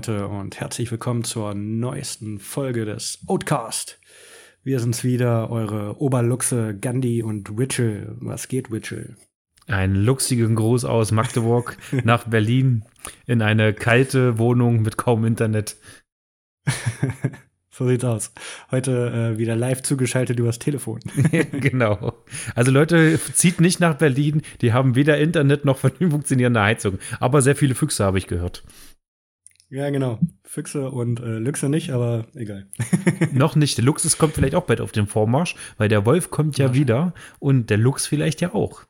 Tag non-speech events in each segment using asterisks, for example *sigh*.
Metal-Meute und herzlich willkommen zur neuesten Folge des Outcast. Wir sind's wieder, eure Oberluchse Gandhi und Witchell. Was geht, Witchell? Ein luxigen Gruß aus Magdeburg *laughs* nach Berlin in eine kalte Wohnung mit kaum Internet. *laughs* so sieht's aus. Heute äh, wieder live zugeschaltet übers Telefon. *laughs* genau. Also Leute, zieht nicht nach Berlin. Die haben weder Internet noch funktionierende Heizung. Aber sehr viele Füchse habe ich gehört. Ja, genau. Füchse und äh, Luchse nicht, aber egal. *laughs* Noch nicht. Der Luchs kommt vielleicht auch bald auf den Vormarsch, weil der Wolf kommt ja wieder und der Luchs vielleicht ja auch.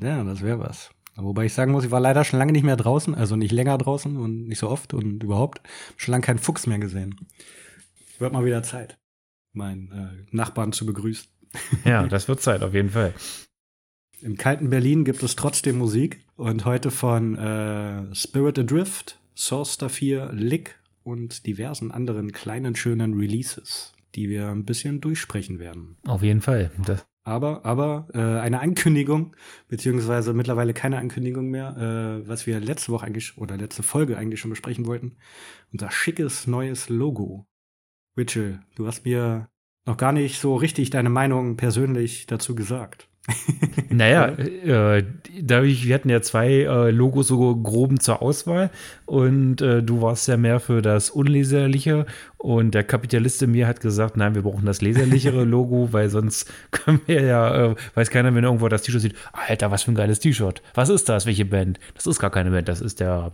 Ja, das wäre was. Wobei ich sagen muss, ich war leider schon lange nicht mehr draußen, also nicht länger draußen und nicht so oft und überhaupt schon lange keinen Fuchs mehr gesehen. Wird mal wieder Zeit, meinen äh, Nachbarn zu begrüßen. Ja, das wird Zeit, auf jeden Fall. Im kalten Berlin gibt es trotzdem Musik und heute von äh, Spirit Adrift, Source 4, Lick und diversen anderen kleinen schönen Releases, die wir ein bisschen durchsprechen werden. Auf jeden Fall. Das aber, aber äh, eine Ankündigung, beziehungsweise mittlerweile keine Ankündigung mehr, äh, was wir letzte Woche eigentlich oder letzte Folge eigentlich schon besprechen wollten. Unser schickes neues Logo. Richel, du hast mir noch gar nicht so richtig deine Meinung persönlich dazu gesagt. *laughs* naja, äh, dadurch, wir hatten ja zwei äh, Logos so groben zur Auswahl und äh, du warst ja mehr für das Unleserliche und der Kapitalist in mir hat gesagt, nein, wir brauchen das leserlichere *laughs* Logo, weil sonst können wir ja, äh, weiß keiner, wenn irgendwo das T-Shirt sieht, Alter, was für ein geiles T-Shirt. Was ist das? Welche Band? Das ist gar keine Band, das ist der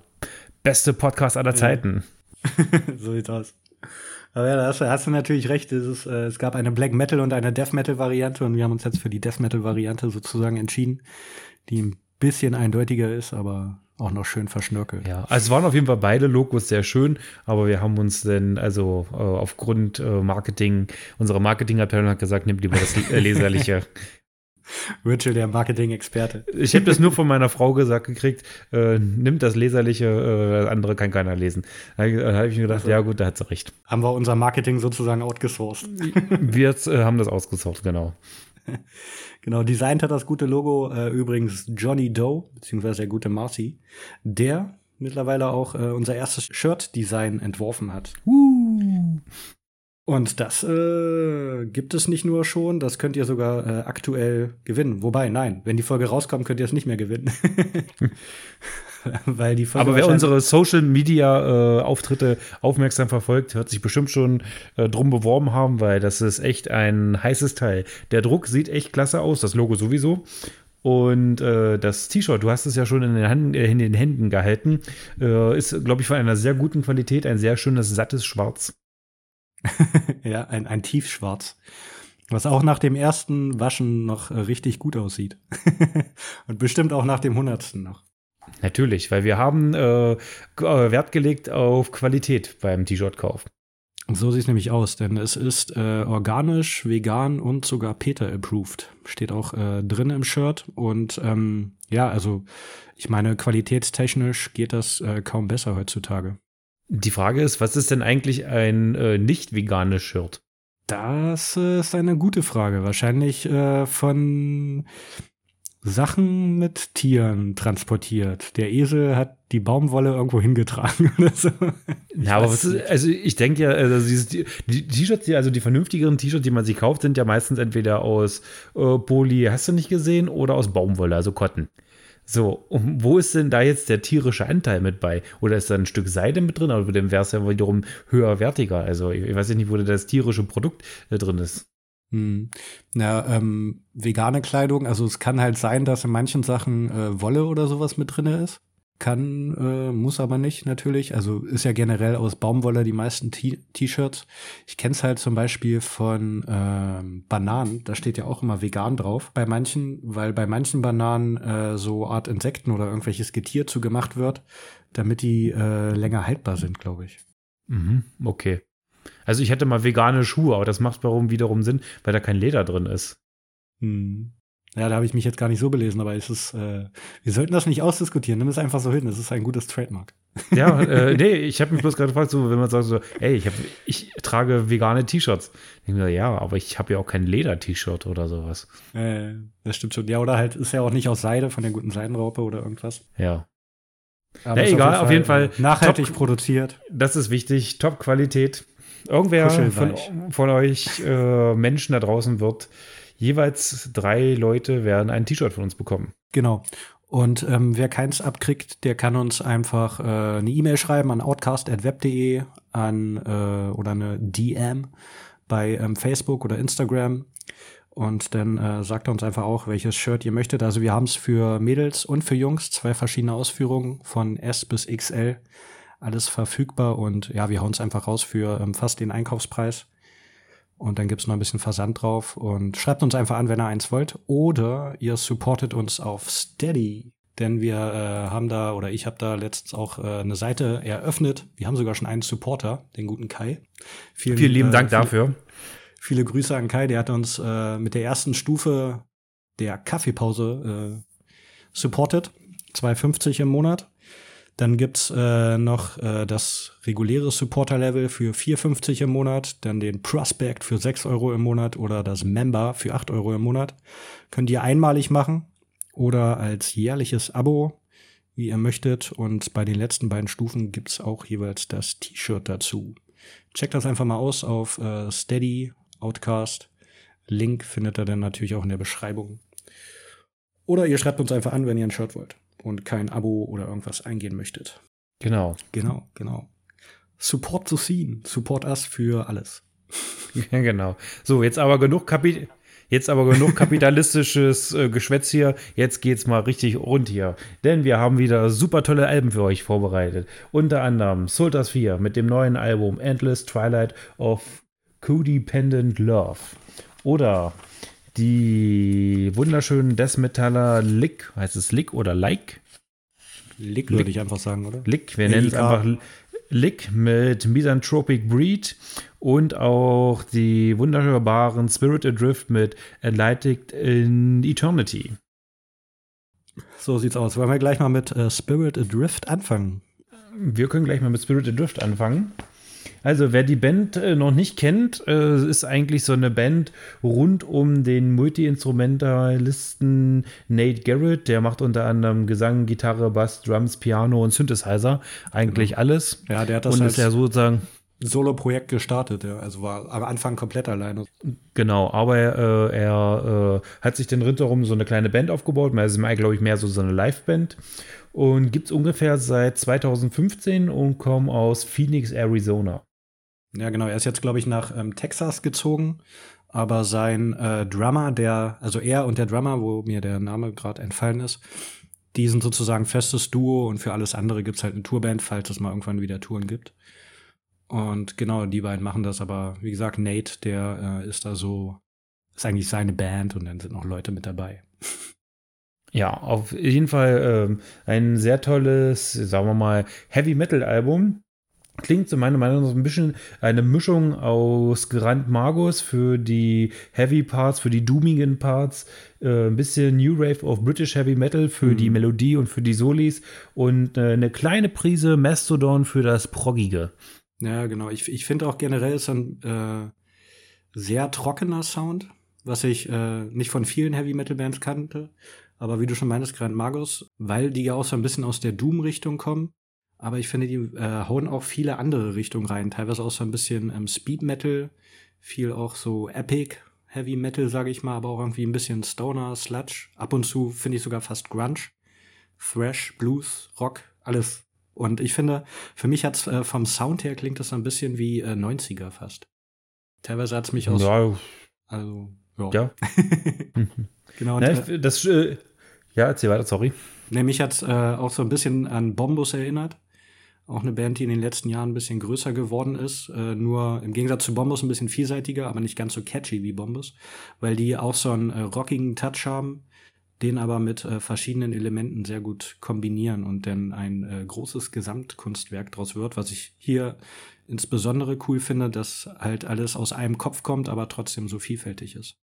beste Podcast aller Zeiten. *laughs* so sieht's aus. Aber ja, da hast, hast du natürlich recht. Es, ist, äh, es gab eine Black Metal und eine Death Metal Variante und wir haben uns jetzt für die Death Metal Variante sozusagen entschieden, die ein bisschen eindeutiger ist, aber auch noch schön verschnörkelt. Ja, also es waren auf jeden Fall beide Logos sehr schön, aber wir haben uns dann also äh, aufgrund äh, Marketing, unsere Marketingabteilung hat gesagt, nimm lieber das *laughs* leserliche. *laughs* Virgil, der Marketing-Experte. Ich habe das nur von *laughs* meiner Frau gesagt gekriegt, äh, nimmt das Leserliche, äh, andere kann keiner lesen. Da habe ich mir gedacht, also, ja gut, da hat sie recht. Haben wir unser Marketing sozusagen outgesourced. *laughs* Wir äh, haben das ausgesourced, genau. Genau, designt hat das gute Logo äh, übrigens Johnny Doe, beziehungsweise der gute Marcy, der mittlerweile auch äh, unser erstes Shirt-Design entworfen hat. Uh. Und das äh, gibt es nicht nur schon, das könnt ihr sogar äh, aktuell gewinnen. Wobei, nein, wenn die Folge rauskommt, könnt ihr es nicht mehr gewinnen. *laughs* Weil die Folge Aber wer unsere Social Media äh, Auftritte aufmerksam verfolgt, wird sich bestimmt schon äh, drum beworben haben, weil das ist echt ein heißes Teil. Der Druck sieht echt klasse aus, das Logo sowieso. Und äh, das T-Shirt, du hast es ja schon in den, Hand, äh, in den Händen gehalten, äh, ist, glaube ich, von einer sehr guten Qualität, ein sehr schönes, sattes Schwarz. *laughs* ja, ein, ein Tiefschwarz. Was auch nach dem ersten Waschen noch äh, richtig gut aussieht. *laughs* Und bestimmt auch nach dem hundertsten noch. Natürlich, weil wir haben äh, äh, Wert gelegt auf Qualität beim T-Shirt-Kauf. So sieht es nämlich aus, denn es ist äh, organisch, vegan und sogar Peter approved. Steht auch äh, drin im Shirt. Und ähm, ja, also ich meine, qualitätstechnisch geht das äh, kaum besser heutzutage. Die Frage ist, was ist denn eigentlich ein äh, nicht veganes Shirt? Das ist eine gute Frage. Wahrscheinlich äh, von Sachen mit Tieren transportiert. Der Esel hat die Baumwolle irgendwo hingetragen *laughs* oder so. ja, aber was ist, also ich denke ja, also dieses, die T-Shirts, also die vernünftigeren T-Shirts, die man sich kauft, sind ja meistens entweder aus äh, Poly, hast du nicht gesehen, oder aus Baumwolle, also Cotton. So, und wo ist denn da jetzt der tierische Anteil mit bei? Oder ist da ein Stück Seide mit drin? Aber dann wäre es ja wiederum höherwertiger. Also ich weiß nicht, wo das tierische Produkt äh, drin ist. Hm. Ja, ähm, vegane Kleidung, also es kann halt sein, dass in manchen Sachen äh, Wolle oder sowas mit drin ist. Kann, äh, muss aber nicht natürlich. Also ist ja generell aus Baumwolle die meisten T-Shirts. Ich kenne es halt zum Beispiel von ähm, Bananen. Da steht ja auch immer vegan drauf. Bei manchen, weil bei manchen Bananen äh, so Art Insekten oder irgendwelches Getier zugemacht wird, damit die äh, länger haltbar sind, glaube ich. Mhm, okay. Also ich hätte mal vegane Schuhe, aber das macht warum wiederum Sinn, weil da kein Leder drin ist. Hm. Ja, da habe ich mich jetzt gar nicht so belesen, aber es ist, äh, wir sollten das nicht ausdiskutieren. Nimm es einfach so hin. Das ist ein gutes Trademark. *laughs* Ja, äh, nee, ich habe mich bloß gerade gefragt, so, wenn man sagt so, ey, ich, hab, ich trage vegane T-Shirts. Ich mir, ja, aber ich habe ja auch kein Leder-T-Shirt oder sowas. Äh, das stimmt schon. Ja, oder halt ist ja auch nicht aus Seide von der guten Seidenraupe oder irgendwas. Ja. Aber ja, egal, auf jeden Fall. Nachhaltig top, produziert. Das ist wichtig. Top-Qualität. Irgendwer von, von, euch äh, Menschen da draußen wird jeweils drei Leute werden ein T-Shirt von uns bekommen. Genau. Und ähm, wer keins abkriegt, der kann uns einfach äh, eine E-Mail schreiben an outcast.web.de an äh, oder eine DM bei ähm, Facebook oder Instagram. Und dann äh, sagt er uns einfach auch, welches Shirt ihr möchtet. Also wir haben es für Mädels und für Jungs, zwei verschiedene Ausführungen von S bis XL. Alles verfügbar und ja, wir hauen es einfach raus für ähm, fast den Einkaufspreis. Und dann gibt's noch ein bisschen Versand drauf. Und schreibt uns einfach an, wenn ihr eins wollt. Oder ihr supportet uns auf Steady. Denn wir äh, haben da, oder ich habe da letztens auch äh, eine Seite eröffnet. Wir haben sogar schon einen Supporter, den guten Kai. Vielen, Vielen lieben äh, Dank viele, dafür. Viele Grüße an Kai. Der hat uns äh, mit der ersten Stufe der Kaffeepause äh, supportet. 2,50 im Monat. Dann gibt's äh, noch äh, das reguläre Supporter-Level für 4,50 im Monat, dann den Prospect für 6 Euro im Monat oder das Member für 8 Euro im Monat. Könnt ihr einmalig machen oder als jährliches Abo, wie ihr möchtet. Und bei den letzten beiden Stufen gibt's auch jeweils das T-Shirt dazu. Checkt das einfach mal aus auf äh, Steady Outcast. Link findet ihr dann natürlich auch in der Beschreibung. Oder ihr schreibt uns einfach an, wenn ihr ein Shirt wollt und kein Abo oder irgendwas eingehen möchtet. Genau. Genau, genau. Support the scene. Support us für alles. *laughs* Ja, genau. So, jetzt aber genug Kapitel. Jetzt aber genug kapitalistisches äh, Geschwätz hier. Jetzt geht's mal richtig rund hier. Denn wir haben wieder super tolle Alben für euch vorbereitet. Unter anderem Sultas 4 mit dem neuen Album Endless Twilight of Codependent Love. Oder die wunderschönen Death Metaller Lick, heißt es Lick oder Like? Lick würde ich einfach sagen, oder? Lick, wir nennen es einfach Lick mit Misanthropic Breed und auch die wunderbaren Spirit Adrift mit Enlightened in Eternity. So sieht's aus. Wollen wir gleich mal mit äh, Spirit Adrift anfangen? Wir können gleich mal mit Spirit Adrift anfangen. Also, wer die Band äh, noch nicht kennt, äh, ist eigentlich so eine Band rund um den Multi-Instrumentalisten Nate Garrett. Der macht unter anderem Gesang, Gitarre, Bass, Drums, Piano und Synthesizer. Eigentlich genau. alles. Ja, der hat das und ist ja sozusagen Solo-Projekt gestartet, ja. Also war am Anfang komplett alleine. Genau, aber äh, er äh, hat sich dann rundherum so eine kleine Band aufgebaut. Also, glaube ich, mehr so, so eine Live-Band und gibt es ungefähr seit 2015 und kommt aus Phoenix, Arizona. Ja, genau. Er ist jetzt, glaube ich, nach ähm, Texas gezogen. Aber sein äh, Drummer, der, also er und der Drummer, wo mir der Name gerade entfallen ist, die sind sozusagen festes Duo und für alles andere gibt's halt eine Tourband, falls es mal irgendwann wieder Touren gibt. Und genau, die beiden machen das, aber wie gesagt, Nate, der äh, ist da so, ist eigentlich seine Band und dann sind noch Leute mit dabei. *laughs* Ja, auf jeden Fall ähm, ein sehr tolles, sagen wir mal, Heavy Metal Album. Klingt zu meiner Meinung nach so ein bisschen eine Mischung aus Grand Magus für die Heavy Parts, für die doomigen Parts, äh, ein bisschen New Rave of British Heavy Metal für mhm. die Melodie und für die Solis und äh, eine kleine Prise Mastodon für das Proggige. Ja, genau. Ich, ich finde auch generell ist ein äh, sehr trockener Sound, was ich äh, nicht von vielen Heavy Metal Bands kannte. Aber wie du schon meintest, Grand Magus, weil die ja auch so ein bisschen aus der Doom-Richtung kommen, aber ich finde, die äh, hauen auch viele andere Richtungen rein. Teilweise auch so ein bisschen ähm, Speed Metal, viel auch so Epic Heavy Metal, sage ich mal, aber auch irgendwie ein bisschen Stoner, Sludge. Ab und zu finde ich sogar fast Grunge, Thrash, Blues, Rock, alles. Und ich finde, für mich hat's äh, vom Sound her klingt das ein bisschen wie äh, 90er fast. Teilweise hat's mich aus. Ja. Also, ja. ja. *laughs* genau. Und, Na, das, äh, ja, erzähl weiter, sorry. Ne, mich hat's äh, auch so ein bisschen an Bombus erinnert. Auch eine Band, die in den letzten Jahren ein bisschen größer geworden ist. Äh, nur im Gegensatz zu Bombus ein bisschen vielseitiger, aber nicht ganz so catchy wie Bombus. Weil die auch so einen äh, rockigen Touch haben, den aber mit äh, verschiedenen Elementen sehr gut kombinieren und dann ein äh, großes Gesamtkunstwerk draus wird, was ich hier insbesondere cool finde, dass halt alles aus einem Kopf kommt, aber trotzdem so vielfältig ist.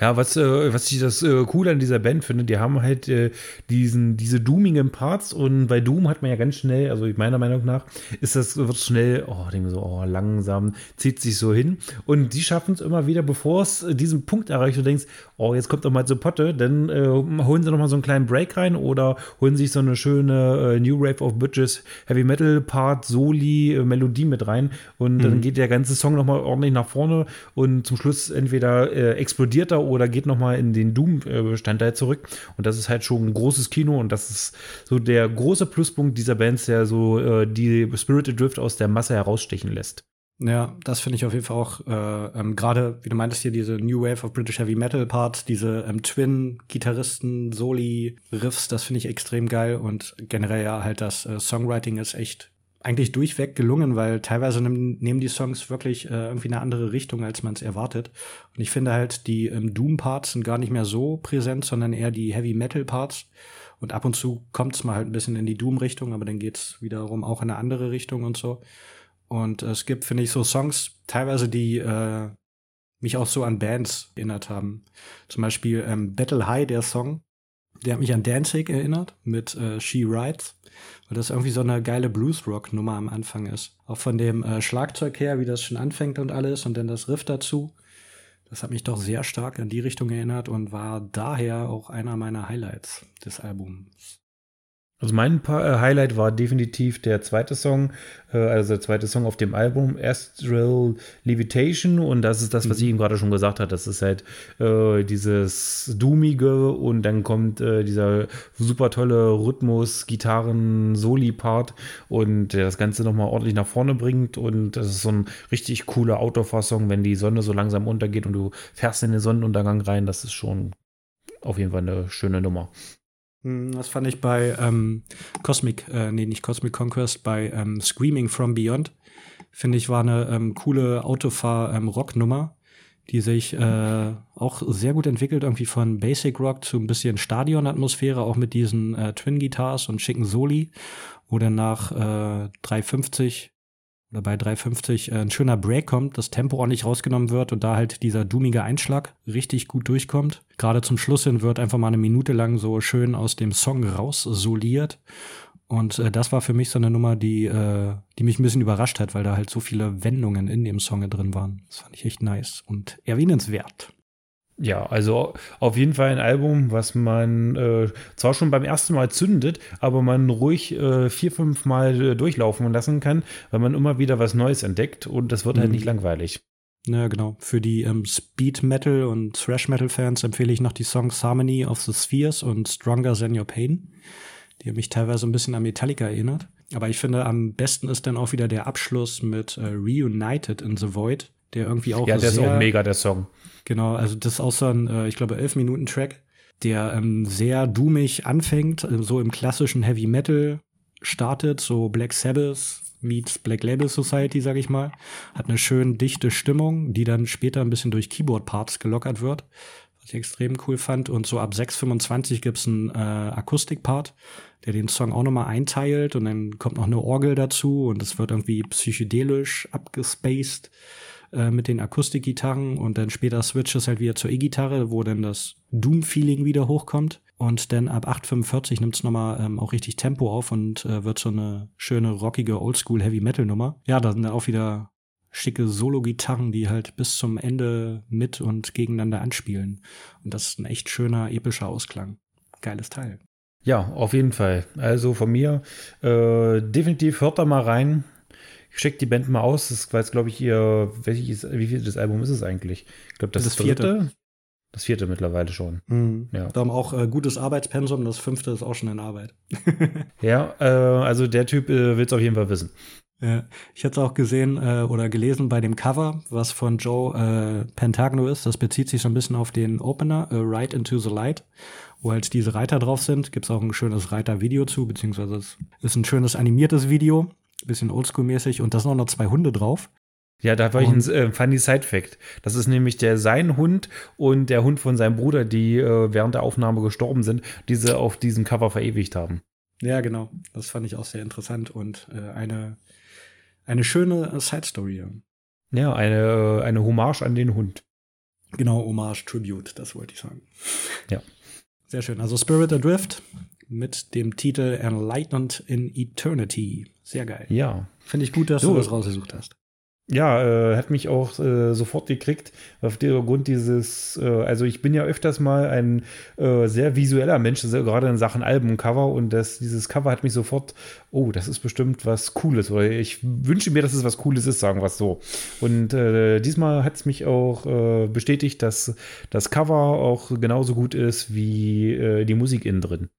Ja, was, äh, was ich das äh, cool an dieser Band finde, die haben halt äh, diesen, diese doomigen Parts und bei Doom hat man ja ganz schnell, also meiner Meinung nach, ist das, wird schnell, oh, denke so, oh, langsam, zieht sich so hin. Und die schaffen es immer wieder, bevor es diesen Punkt erreicht, du denkst, oh, jetzt kommt doch mal zur Potte, dann äh, holen sie noch mal so einen kleinen Break rein oder holen sich so eine schöne äh, New Rave of Bridges Heavy Metal Part, Soli, äh, Melodie mit rein und mhm. dann geht der ganze Song noch mal ordentlich nach vorne und zum Schluss entweder explodiert er oder geht nochmal in den Doom-Bestandteil zurück. Und das ist halt schon ein großes Kino und das ist so der große Pluspunkt dieser Bands, der so äh, die Spirited Drift aus der Masse herausstechen lässt. Ja, das finde ich auf jeden Fall auch äh, ähm, gerade, wie du meintest hier, diese New Wave of British Heavy Metal Parts, diese ähm, Twin-Gitarristen, Soli-Riffs, das finde ich extrem geil und generell ja halt das äh, Songwriting ist echt eigentlich durchweg gelungen, weil teilweise nehmen, die Songs wirklich äh, irgendwie eine andere Richtung, als man es erwartet. Und ich finde halt, die ähm, Doom-Parts sind gar nicht mehr so präsent, sondern eher die Heavy-Metal-Parts. Und ab und zu kommt es mal halt ein bisschen in die Doom-Richtung, aber dann geht's wiederum auch in eine andere Richtung und so. Und äh, es gibt, finde ich, so Songs, teilweise, die äh, mich auch so an Bands erinnert haben. Zum Beispiel ähm, Battle High, der Song, der hat mich an Danzig erinnert mit äh, She Rides weil das irgendwie so eine geile Blues-Rock-Nummer am Anfang ist. Auch von dem äh, Schlagzeug her, wie das schon anfängt und alles und dann das Riff dazu. Das hat mich doch sehr stark in die Richtung erinnert und war daher auch einer meiner Highlights des Albums. Also mein äh, Highlight war definitiv der zweite Song, äh, also der zweite Song auf dem Album, Astral Levitation. Und das ist das, was mhm. ich eben gerade schon gesagt habe. Das ist halt äh, dieses Doomige und dann kommt äh, dieser super tolle Rhythmus, Gitarren, Soli-Part und der das Ganze nochmal ordentlich nach vorne bringt. Und das ist so ein richtig cooler Autofahrsong, wenn die Sonne so langsam untergeht und du fährst in den Sonnenuntergang rein. Das ist schon auf jeden Fall eine schöne Nummer. Hm, das fand ich bei ähm, Cosmic, äh, nee, nicht Cosmic Conquest, bei ähm, Screaming from Beyond. Finde ich, war eine ähm, coole Autofahr-Rock-Nummer, ähm, die sich äh, auch sehr gut entwickelt, irgendwie von Basic Rock zu ein bisschen Stadion-Atmosphäre, auch mit diesen äh, Twin-Guitars und schicken Soli, wo dann nach äh, 350 oder bei 350 äh, ein schöner Break kommt, das Tempo ordentlich rausgenommen wird und da halt dieser doomige Einschlag richtig gut durchkommt. Gerade zum Schluss hin wird einfach mal eine Minute lang so schön aus dem Song raussoliert. Und äh, das war für mich so eine Nummer, die, äh, die mich ein bisschen überrascht hat, weil da halt so viele Wendungen in dem Song drin waren. Das fand ich echt nice und erwähnenswert. Ja, also auf jeden Fall ein Album, was man äh, zwar schon beim ersten Mal zündet, aber man ruhig äh, vier, fünf Mal äh, durchlaufen lassen kann, weil man immer wieder was Neues entdeckt und das wird halt mhm. halt nicht langweilig. Ja, genau. Für die ähm, Speed Metal und Thrash Metal Fans empfehle ich noch die Songs Harmony of the Spheres und Stronger Than Your Pain. Die haben mich teilweise ein bisschen an Metallica erinnert. Aber ich finde, am besten ist dann auch wieder der Abschluss mit äh, Reunited in the Void, der irgendwie auch. Ja, der ist auch mega, der Song. Genau, also das ist auch so ein, äh, ich glaube, elf Minuten Track, der ähm, sehr doomig anfängt, äh, so im klassischen Heavy Metal startet, so Black Sabbath meets Black Label Society, sag ich mal. Hat eine schön dichte Stimmung, die dann später ein bisschen durch Keyboard-Parts gelockert wird, was ich extrem cool fand. Und so ab 6,25 gibt's einen äh, Akustik-Part, der den Song auch nochmal einteilt und dann kommt noch eine Orgel dazu und es wird irgendwie psychedelisch abgespaced. Äh, mit den Akustikgitarren und dann später switcht es halt wieder zur E-Gitarre, wo dann das Doom-Feeling wieder hochkommt. Und dann ab 8,45 nimmt es nochmal ähm, auch richtig Tempo auf und äh, wird so eine schöne, rockige Oldschool-Heavy-Metal-Nummer. Ja, da sind dann auch wieder schicke Solo-Gitarren, die halt bis zum Ende mit und gegeneinander anspielen. Und das ist ein echt schöner, epischer Ausklang. Geiles Teil. Ja, auf jeden Fall. Also von mir äh, definitiv hört da mal rein. Checkt die Band mal aus. Das war jetzt, glaube ich, ihr, welches, wie viel das Album ist es eigentlich? Ich glaube, das, das, das vierte. Das vierte mittlerweile schon. Mhm. Ja. Da haben auch äh, gutes Arbeitspensum. Das fünfte ist auch schon in Arbeit. *laughs* ja, äh, also der Typ äh, will es auf jeden Fall wissen. Ja, ich hatte es auch gesehen äh, oder gelesen bei dem Cover, was von Joe äh, Pentagno ist. Das bezieht sich so ein bisschen auf den Opener, äh, Ride into the Light, wo halt diese Reiter drauf sind. Gibt es auch ein schönes Reiter-Video zu, beziehungsweise es ist ein schönes animiertes Video bisschen oldschool-mäßig und da sind auch noch zwei Hunde drauf. Ja, da war ich ein äh, funny Side-Fact. Das ist nämlich der sein Hund und der Hund von seinem Bruder, die äh, während der Aufnahme gestorben sind, diese auf diesem Cover verewigt haben. Ja, genau. Das fand ich auch sehr interessant und äh, eine, eine schöne Side-Story. Ja, eine, äh, eine Hommage an den Hund. Genau, Hommage, Tribute, das wollte ich sagen. Ja. Sehr schön. Also Spirit Adrift mit dem Titel Enlightened in Eternity. Sehr geil. Ja. Finde ich gut, dass so. du das rausgesucht hast. Ja, äh, hat mich auch äh, sofort gekriegt, auf der Grund dieses, äh, also ich bin ja öfters mal ein äh, sehr visueller Mensch, also gerade in Sachen Albumcover und das, dieses Cover hat mich sofort, oh, das ist bestimmt was Cooles oder ich wünsche mir, dass es was Cooles ist, sagen wir es so. Und äh, diesmal hat es mich auch äh, bestätigt, dass das Cover auch genauso gut ist wie die Musik innen drin.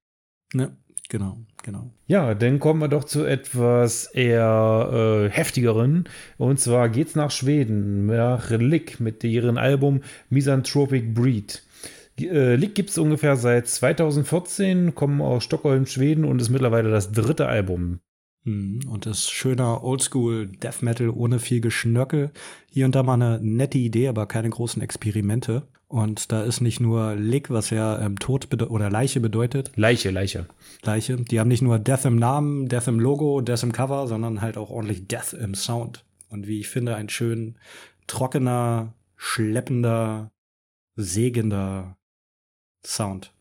Ja, genau genau. Ja, dann kommen wir doch zu etwas eher äh, heftigeren. Und zwar geht's nach Schweden, nach Lick mit ihrem Album Misanthropic Breed. Äh, Lick gibt es ungefähr seit 2014, kommen aus Stockholm, Schweden und ist mittlerweile das dritte Album. Mhm, und ist schöner Oldschool Death Metal ohne viel Geschnörkel. Hier und da mal eine nette Idee, aber keine großen Experimente. Und da ist nicht nur Lick, was ja ähm, Tod oder Leiche bedeutet. Leiche, Leiche. Leiche. Die haben nicht nur Death im Namen, Death im Logo, Death im Cover, sondern halt auch ordentlich Death im Sound. Und wie ich finde, ein schön trockener, schleppender, sägender Sound.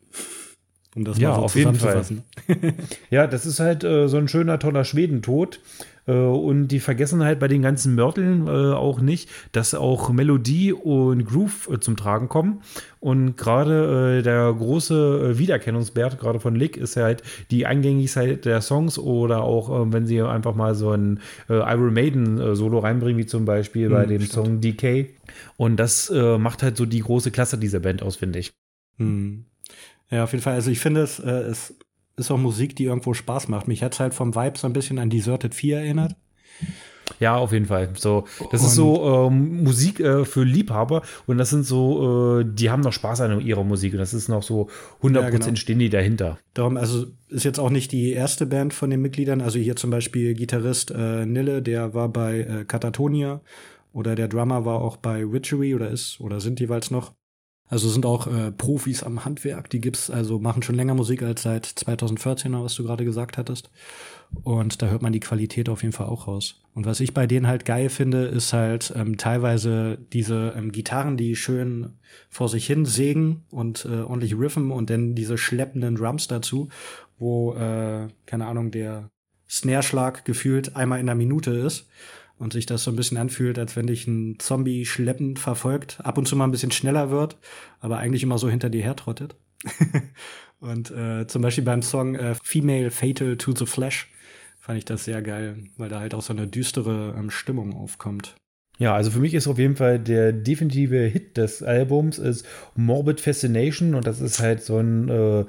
Um das ja, mal so auf zusammenzufassen. Jeden Fall. *laughs* ja, das ist halt äh, so ein schöner, toller Schwedentod. Äh, und die vergessen halt bei den ganzen Mörteln äh, auch nicht, dass auch Melodie und Groove äh, zum Tragen kommen. Und gerade äh, der große Wiedererkennungswert, gerade von Lick, ist halt die Eingängigkeit der Songs oder auch, wenn sie einfach mal so ein Iron Maiden Solo reinbringen, wie zum Beispiel bei hm, dem stimmt. Song Decay. Und das macht halt so die große Klasse dieser Band aus, finde ich. Hm. Ja, auf jeden Fall. Also ich finde, es, äh, es ist auch Musik, die irgendwo Spaß macht. Mich hat es halt vom Vibe so ein bisschen an Deserted 4 erinnert. Ja, auf jeden Fall. So, das und ist so ähm, Musik äh, für Liebhaber und das sind so, äh, die haben noch Spaß an ihrer Musik und das ist noch so 100% ja, genau. stehen die dahinter. Darum, also ist jetzt auch nicht die erste Band von den Mitgliedern. Also hier zum Beispiel Gitarrist äh, Nille, der war bei äh, Katatonia oder der Drummer war auch bei Witchery oder ist oder sind jeweils noch. Also sind auch äh, Profis am Handwerk, die gibt's, also machen schon länger Musik als seit 2014, was du gerade gesagt hattest. Und da hört man die Qualität auf jeden Fall auch raus. Und was ich bei denen halt geil finde, ist halt ähm, teilweise diese ähm, Gitarren, die schön vor sich hin sägen und äh, ordentlich riffen und dann diese schleppenden Drums dazu, wo, äh, keine Ahnung, der Snare-Schlag gefühlt einmal in der Minute ist und sich das so ein bisschen anfühlt, als wenn dich ein Zombie schleppend verfolgt, ab und zu mal ein bisschen schneller wird, aber eigentlich immer so hinter dir hertrottet. *laughs* und äh, zum Beispiel beim Song äh, Female Fatal to the Flesh fand ich das sehr geil, weil da halt auch so eine düstere ähm, Stimmung aufkommt. Ja, also für mich ist auf jeden Fall der definitive Hit des Albums ist Morbid Fascination und das ist halt so ein äh,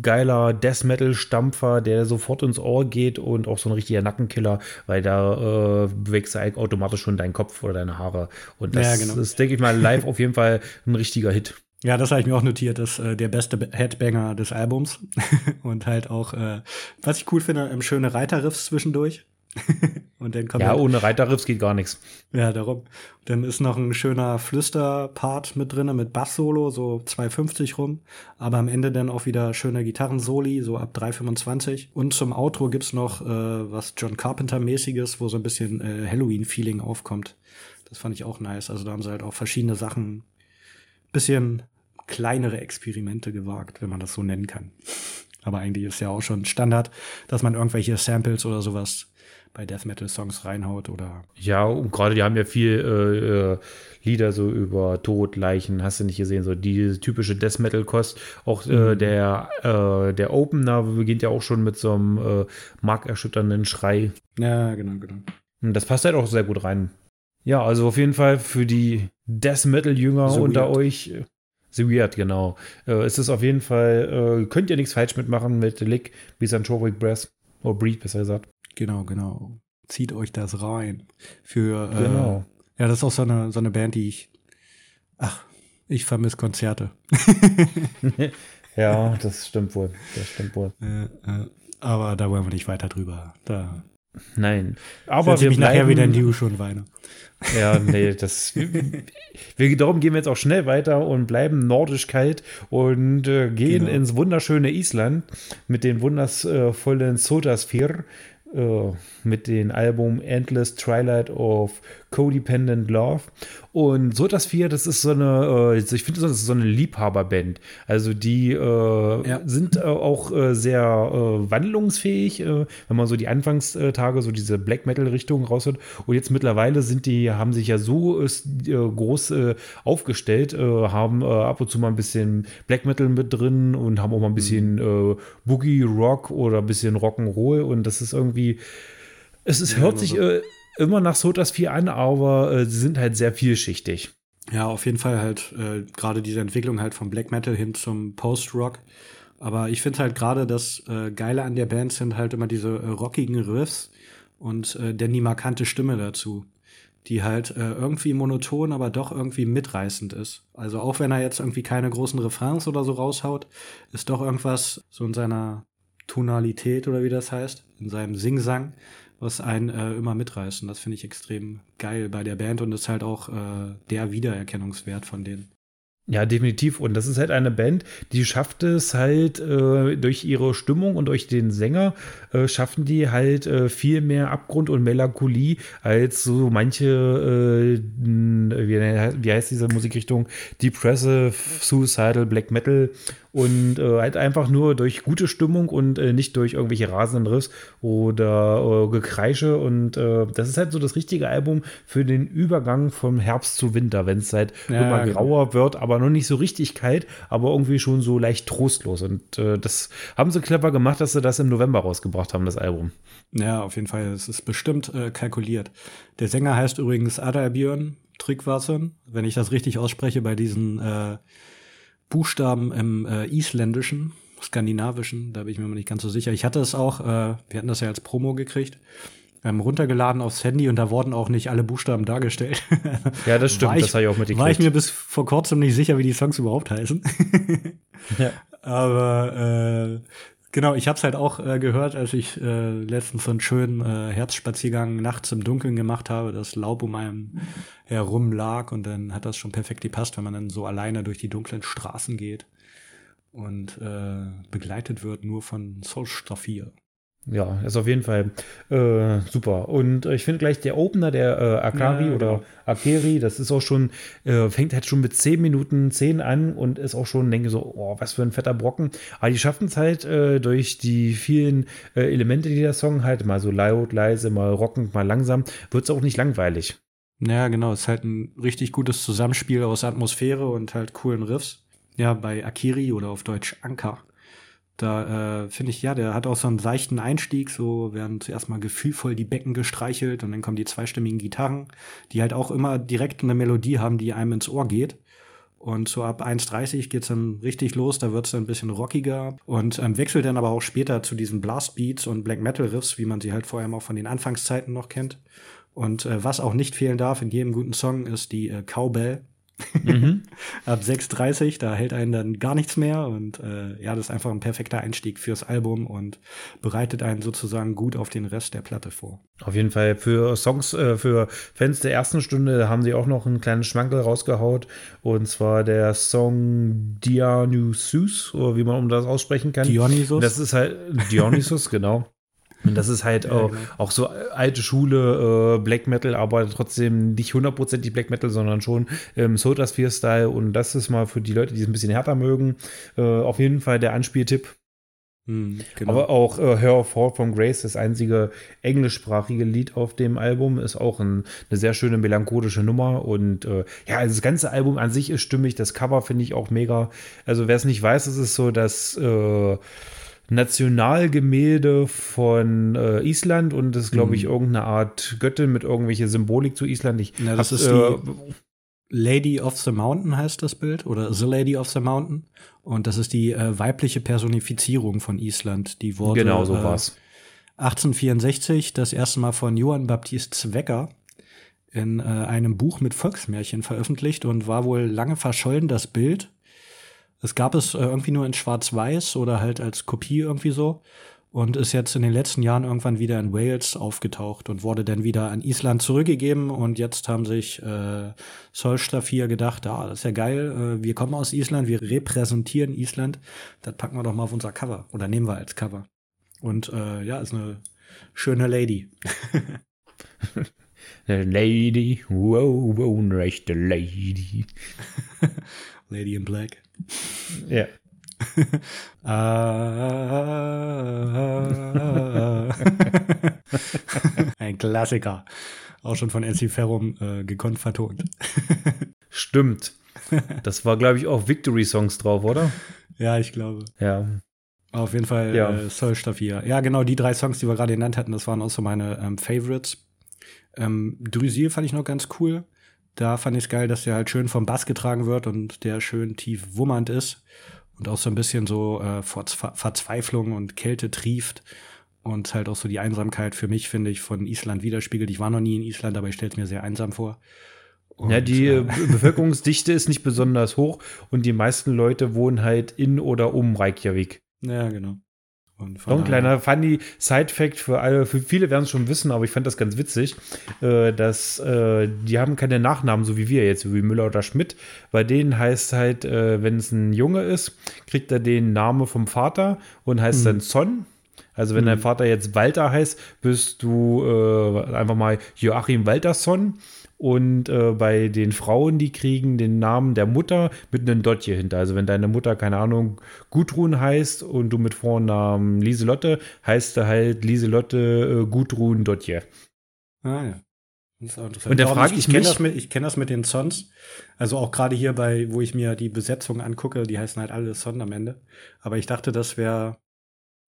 geiler Death Metal Stampfer, der sofort ins Ohr geht und auch so ein richtiger Nackenkiller, weil da äh, bewegst du automatisch schon deinen Kopf oder deine Haare und das ja, genau. ist, denke ich mal, live auf jeden Fall ein richtiger Hit. Ja, das habe ich mir auch notiert, das ist äh, der beste Headbanger des Albums *laughs* und halt auch, äh, was ich cool finde, ähm, schöne Reiterriffs zwischendurch. *laughs* und dann kommt ja, ohne Reiterriffs geht gar nichts. Ja, darum. Dann ist noch ein schöner Flüsterpart mit drinne mit Bass-Solo, so 2,50 rum. Aber am Ende dann auch wieder schöne Gitarrensoli, so ab 3,25. Und zum Outro gibt's noch äh, was John Carpenter-mäßiges, wo so ein bisschen äh, Halloween-Feeling aufkommt. Das fand ich auch nice. Also da haben sie halt auch verschiedene Sachen, bisschen kleinere Experimente gewagt, wenn man das so nennen kann. Aber eigentlich ist ja auch schon Standard, dass man irgendwelche Samples oder sowas bei Death Metal Songs reinhaut oder. Ja, und gerade die haben ja viel äh, äh, Lieder so über Tod, Leichen, hast du nicht gesehen, so die typische Death Metal Kost. Auch äh, mhm. der, äh, der Opener beginnt ja auch schon mit so einem äh, markerschütternden Schrei. Ja, genau, genau. Und das passt halt auch sehr gut rein. Ja, also auf jeden Fall für die Death Metal Jünger so unter weird. euch. The Weird, genau. Äh, es ist auf jeden Fall, äh, könnt ihr nichts falsch mitmachen mit Lick, Misanthropic Breath, oder Breed, besser gesagt. Genau, genau. Zieht euch das rein. Für, äh, genau. ja, das ist auch so eine, so eine Band, die ich, ach, ich vermisse Konzerte. *laughs* ja, *laughs* das stimmt wohl. Das stimmt wohl. Äh, äh, aber da wollen wir nicht weiter drüber. Da. Nein. Aber wir mich bleiben, nachher wieder in die Dusche und weine. Ja, nee, das. wir, darum gehen wir jetzt auch schnell weiter und bleiben nordisch kalt und äh, gehen genau. ins wunderschöne Island mit den wundervollen Sodasphere äh, mit dem Album Endless Twilight of Codependent Love. Und so das vier, das ist so eine, äh, ich finde, das ist so eine Liebhaberband. Also die äh, ja. sind äh, auch äh, sehr äh, wandlungsfähig, äh, wenn man so die Anfangstage, so diese Black Metal-Richtung raushört. Und jetzt mittlerweile sind die, haben sich ja so groß aufgestellt, haben ab und zu mal ein bisschen Black Metal mit drin und haben auch mal ein bisschen mhm. Boogie Rock oder ein bisschen Rock'n'Roll. Und das ist irgendwie, es ist, hört sich immer nach Sotas 4 an, aber äh, sie sind halt sehr vielschichtig. Ja, auf jeden Fall halt äh, gerade diese Entwicklung halt vom Black Metal hin zum Post-Rock. Aber ich finde halt gerade das äh, Geile an der Band sind halt immer diese äh, rockigen Riffs und äh, denn die markante Stimme dazu, die halt äh, irgendwie monoton, aber doch irgendwie mitreißend ist. Also auch wenn er jetzt irgendwie keine großen Refrains oder so raushaut, ist doch irgendwas so in seiner Tonalität oder wie das heißt, in seinem Singsang, was einen äh, immer mitreißt. Und das finde ich extrem geil bei der Band und ist halt auch äh, der Wiedererkennungswert von denen. Ja, definitiv. Und das ist halt eine Band, die schafft es halt äh, durch ihre Stimmung und durch den Sänger, äh, schaffen die halt äh, viel mehr Abgrund und Melancholie als so manche, äh, wie, wie heißt diese Musikrichtung? Depressive, Suicidal, Black Metal und äh, halt einfach nur durch gute Stimmung und äh, nicht durch irgendwelche rasenden Riffs oder äh, Gekreische und äh, das ist halt so das richtige Album für den Übergang vom Herbst zu Winter, wenn es halt ja, immer genau. grauer wird, aber noch nicht so richtig kalt, aber irgendwie schon so leicht trostlos und äh, das haben sie clever gemacht, dass sie das im November rausgebracht haben, das Album. Ja, auf jeden Fall, es ist bestimmt äh, kalkuliert. Der Sänger heißt übrigens Adalbjörn Tryggvason, wenn ich das richtig ausspreche bei diesen Buchstaben im äh, Isländischen, Skandinavischen, da bin ich mir nicht ganz so sicher. Ich hatte es auch, äh, wir hatten das ja als Promo gekriegt, ähm, runtergeladen aufs Handy und da wurden auch nicht alle Buchstaben dargestellt. *laughs* Ja, das stimmt, ich, das habe ich auch mitgekriegt. War ich mir bis vor kurzem nicht sicher, wie die Songs überhaupt heißen. *laughs* ja. Aber äh, Genau, ich habe es halt auch äh, gehört, als ich äh, letztens so einen schönen äh, Herzspaziergang nachts im Dunkeln gemacht habe, das Laub um einem herum lag und dann hat das schon perfekt gepasst, wenn man dann so alleine durch die dunklen Straßen geht und äh, begleitet wird nur von Solstafir. Ja, ist auf jeden Fall äh, super. Und äh, ich finde gleich der Opener, der äh, Akari ja, oder genau. Akeri, das ist auch schon, äh, fängt halt schon mit 10 Minuten 10 an und ist auch schon, denke so, oh, was für ein fetter Brocken. Aber die schaffen es halt äh, durch die vielen äh, Elemente, die der Song halt, mal so laut, leise, mal rockend, mal langsam, wird es auch nicht langweilig. Ja, genau, es ist halt ein richtig gutes Zusammenspiel aus Atmosphäre und halt coolen Riffs. Ja, bei Akiri oder auf Deutsch Anker da äh, finde ich, ja, der hat auch so einen seichten Einstieg, so werden zuerst mal gefühlvoll die Becken gestreichelt und dann kommen die zweistimmigen Gitarren, die halt auch immer direkt eine Melodie haben, die einem ins Ohr geht. Und so ab 1.30 geht's dann richtig los, da wird's dann ein bisschen rockiger und ähm, wechselt dann aber auch später zu diesen Blastbeats und Black Metal Riffs, wie man sie halt vor allem auch von den Anfangszeiten noch kennt. Und äh, was auch nicht fehlen darf in jedem guten Song ist die äh, Cowbell. Mhm. *laughs* Ab 6.30, da hält einen dann gar nichts mehr und äh, ja, das ist einfach ein perfekter Einstieg fürs Album und bereitet einen sozusagen gut auf den Rest der Platte vor. Auf jeden Fall für Songs, äh, für Fans der ersten Stunde haben sie auch noch einen kleinen Schmankel rausgehaut und zwar der Song Dionysus, oder wie man um das aussprechen kann. Dionysus. Das ist halt Dionysus, *laughs* genau. Und das ist halt ja, auch, genau. auch, so alte Schule, äh, Black Metal, aber trotzdem nicht hundertprozentig Black Metal, sondern schon ähm, Soda Sphere Style. Und das ist mal für die Leute, die es ein bisschen härter mögen, äh, auf jeden Fall der Anspieltipp. Hm, genau. Aber auch äh, Her Fall from Grace, das einzige englischsprachige Lied auf dem Album, ist auch ein, eine sehr schöne melancholische Nummer. Und äh, ja, also das ganze Album an sich ist stimmig. Das Cover finde ich auch mega. Also wer es nicht weiß, ist es so, dass äh, Nationalgemälde von äh, Island und das ist, glaube ich, mhm. irgendeine Art Göttin mit irgendwelche Symbolik zu Island. Ich ja, das hab, ist äh, die Lady of the Mountain heißt das Bild oder The Lady of the Mountain und das ist die äh, weibliche Personifizierung von Island. Die wurde genau so war's. 1864 das erste Mal von Johann Baptist Zwecker in äh, einem Buch mit Volksmärchen veröffentlicht und war wohl lange verschollen das Bild es gab es äh, irgendwie nur in Schwarz-Weiß oder halt als Kopie irgendwie so und ist jetzt in den letzten Jahren irgendwann wieder in Wales aufgetaucht und wurde dann wieder an Island zurückgegeben und jetzt haben sich äh, Solstafir gedacht, ah, das ist ja geil, äh, wir kommen aus Island, wir repräsentieren Island, das packen wir doch mal auf unser Cover oder nehmen wir als Cover. Und äh, ja, ist eine schöne Lady. *laughs* Eine Lady, wow, wow, eine rechte Lady. *laughs* Lady in Black. Ja. Ah. *laughs* Ein Klassiker. Auch schon von NC Ferrum äh, gekonnt vertont. Stimmt. *laughs* Das war, glaube ich, auch Victory-Songs drauf, oder? ja, ich glaube. Ja. Auf jeden Fall Ja. äh, Soul Staffia. Ja, genau, die drei Songs, die wir gerade genannt hatten, das waren auch so meine ähm, Favorites. Ähm, Drusil fand ich noch ganz cool. Da fand ich es geil, dass der halt schön vom Bass getragen wird und der schön tief wummernd ist und auch so ein bisschen so äh, Verzweiflung und Kälte trieft und halt auch so die Einsamkeit für mich, finde ich, von Island widerspiegelt. Ich war noch nie in Island, aber ich stelle es mir sehr einsam vor. Und, Ja, die äh, Bevölkerungsdichte ist nicht besonders hoch und die meisten Leute wohnen halt in oder um Reykjavik. ja, genau. Und Noch ein kleiner funny Side-Fact für alle, für viele werden es schon wissen, aber ich fand das ganz witzig, äh, dass äh, die haben keine Nachnamen, so wie wir jetzt, wie Müller oder Schmidt. Bei denen heißt halt, äh, wenn es ein Junge ist, kriegt er den Namen vom Vater und heißt dann Son. Also wenn dein Vater jetzt Walter heißt, bist du äh, einfach mal Joachim Walterson. Und äh, bei den Frauen, die kriegen den Namen der Mutter mit einem Dotje hinter. Also wenn deine Mutter, keine Ahnung, Gudrun heißt und du mit Vornamen Lieselotte, heißt du halt Lieselotte äh, Gudrun Dotje. Ah, ja. Das ist auch interessant. Und da frage ich ich kenne das, mit- ich kenn das mit den Sons. Also auch gerade hier bei, wo ich mir die Besetzung angucke, die heißen halt alle Son am Ende. Aber ich dachte, das wäre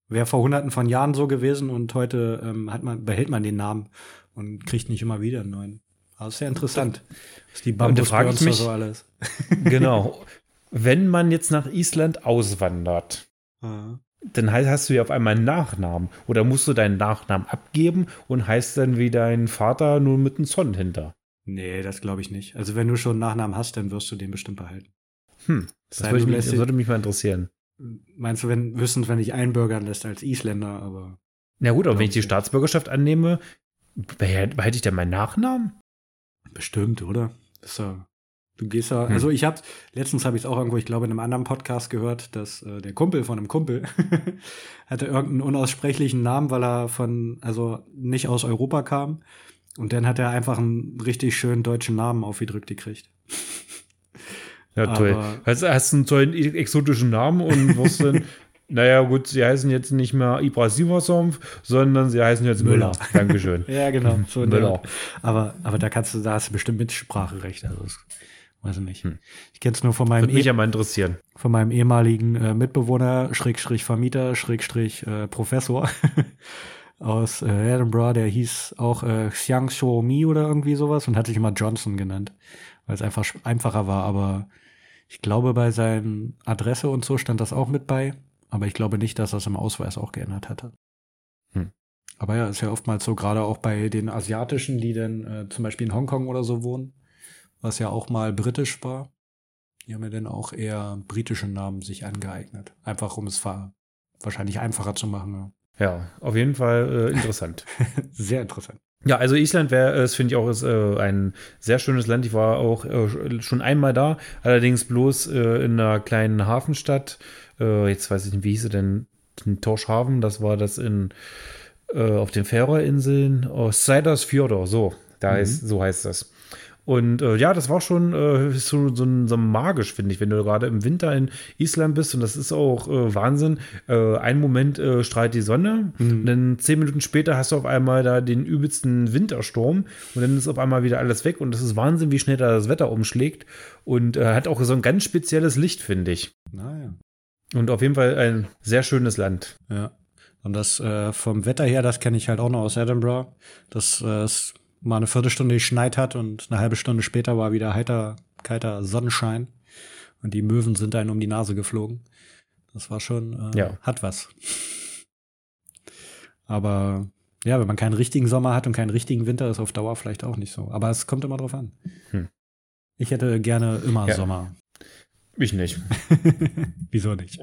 wär vor hunderten von Jahren so gewesen und heute ähm, hat man, behält man den Namen und kriegt nicht immer wieder einen neuen. Aber ist sehr interessant, was die Und da frage ich Bambus mich- so alles. *laughs* Genau. Wenn man jetzt nach Island auswandert, Ah. dann hast du ja auf einmal einen Nachnamen. Oder musst du deinen Nachnamen abgeben und heißt dann wie dein Vater nur mit einem Son hinter. Nee, das glaube ich nicht. Also wenn du schon einen Nachnamen hast, dann wirst du den bestimmt behalten. Hm, das, Sei würde, mich, das würde mich mal interessieren. Meinst du, wenn, höchstens, wenn dich einbürgern lässt als Isländer, aber Na gut, aber wenn ich die ich. Staatsbürgerschaft annehme, behalte ich dann meinen Nachnamen? Bestimmt, oder? Ist ja, du gehst ja, Hm. also ich habe, letztens habe ich es auch irgendwo, ich glaube, in einem anderen Podcast gehört, dass äh, der Kumpel von einem Kumpel *laughs* hatte irgendeinen unaussprechlichen Namen, weil er von, also nicht aus Europa kam. Und dann hat er einfach einen richtig schönen deutschen Namen aufgedrückt gekriegt. Ja, toll. Aber- Hast, hast einen tollen exotischen Namen und wirst dann, *laughs* naja, gut, sie heißen jetzt nicht mehr Ibrahimosov, sondern sie heißen jetzt Müller. Müller. *laughs* Dankeschön. Ja, genau. *laughs* So Müller. Aber, aber da kannst du, da hast du bestimmt Mitspracherecht. Also das, weiß ich nicht. Hm. Ich kenne es nur von meinem, Würde mich eh- ja mal interessieren. von meinem ehemaligen äh, Mitbewohner, Schrägstrich Vermieter, Schrägstrich äh, Professor *laughs* aus äh, Edinburgh, der hieß auch äh, Xiang Shou Mi oder irgendwie sowas und hat sich immer Johnson genannt, weil es einfach einfacher war. Aber ich glaube, bei seinen Adresse und so stand das auch mit bei. Aber ich glaube nicht, dass das im Ausweis auch geändert hatte. Hm. Aber ja, ist ja oftmals so, gerade auch bei den Asiatischen, die dann äh, zum Beispiel in Hongkong oder so wohnen, was ja auch mal britisch war. Die haben ja dann auch eher britische Namen sich angeeignet. Einfach um es wa- wahrscheinlich einfacher zu machen. Ja, auf jeden Fall äh, interessant. Ja. *laughs* Sehr interessant. Ja, also Island wäre, das finde ich auch, ist äh, ein sehr schönes Land. Ich war auch äh, schon einmal da, allerdings bloß äh, in einer kleinen Hafenstadt. Äh, jetzt weiß ich nicht, wie hieß sie denn? In Torshaven, das war das in äh, auf den Färöerinseln. Oh, Seyðisfjörður, so, da heißt, so heißt das. Und äh, ja, das war schon äh, so, so, so magisch, finde ich, wenn du gerade im Winter in Island bist und das ist auch äh, Wahnsinn. Äh, einen Moment äh, strahlt die Sonne, und dann zehn Minuten später hast du auf einmal da den übelsten Wintersturm und dann ist auf einmal wieder alles weg und das ist Wahnsinn, wie schnell da das Wetter umschlägt und äh, hat auch so ein ganz spezielles Licht, finde ich. Naja. Und auf jeden Fall ein sehr schönes Land. Ja. Und das äh, vom Wetter her, das kenne ich halt auch noch aus Edinburgh, dass äh, es mal eine Viertelstunde geschneit hat und eine halbe Stunde später war wieder heiter, kalter Sonnenschein und die Möwen sind einem um die Nase geflogen. Das war schon, äh, Ja. hat was. Aber ja, wenn man keinen richtigen Sommer hat und keinen richtigen Winter, ist auf Dauer vielleicht auch nicht so. Aber es kommt immer drauf an. Hm. Ich hätte gerne immer Ja. Sommer. Ich nicht. *laughs* Wieso nicht?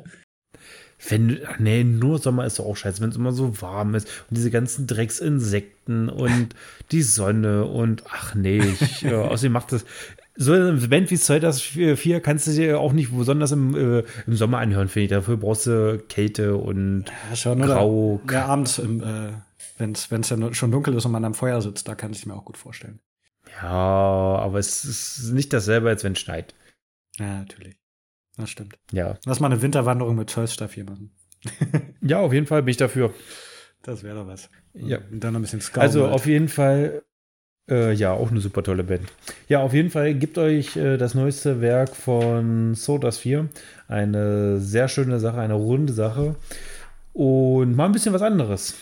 Wenn, nee, nur Sommer ist doch auch scheiße, wenn es immer so warm ist und diese ganzen Drecksinsekten und *laughs* die Sonne und ach nee, ich, äh, außerdem macht das. So eine Band wie Zeuters 4 kannst du dir auch nicht besonders im, äh, im Sommer anhören, finde ich. Dafür brauchst du Kälte und Ja, schon, Grau. Ja, abends im, äh, Wenn es dann schon dunkel ist und man am Feuer sitzt, da kann ich mir auch gut vorstellen. Ja, aber es ist nicht dasselbe, als wenn es schneit. Ja, natürlich. Das stimmt. Ja. Lass mal eine Winterwanderung mit Zollstaff hier machen. *laughs* ja, auf jeden Fall bin ich dafür. Das wäre doch was. Ja. Und dann ein bisschen Scout. Also auf jeden Fall, äh, ja, auch eine super tolle Band. Ja, auf jeden Fall gibt euch äh, das neueste Werk von Sodas 4. Eine sehr schöne Sache, eine runde Sache. Und mal ein bisschen was anderes.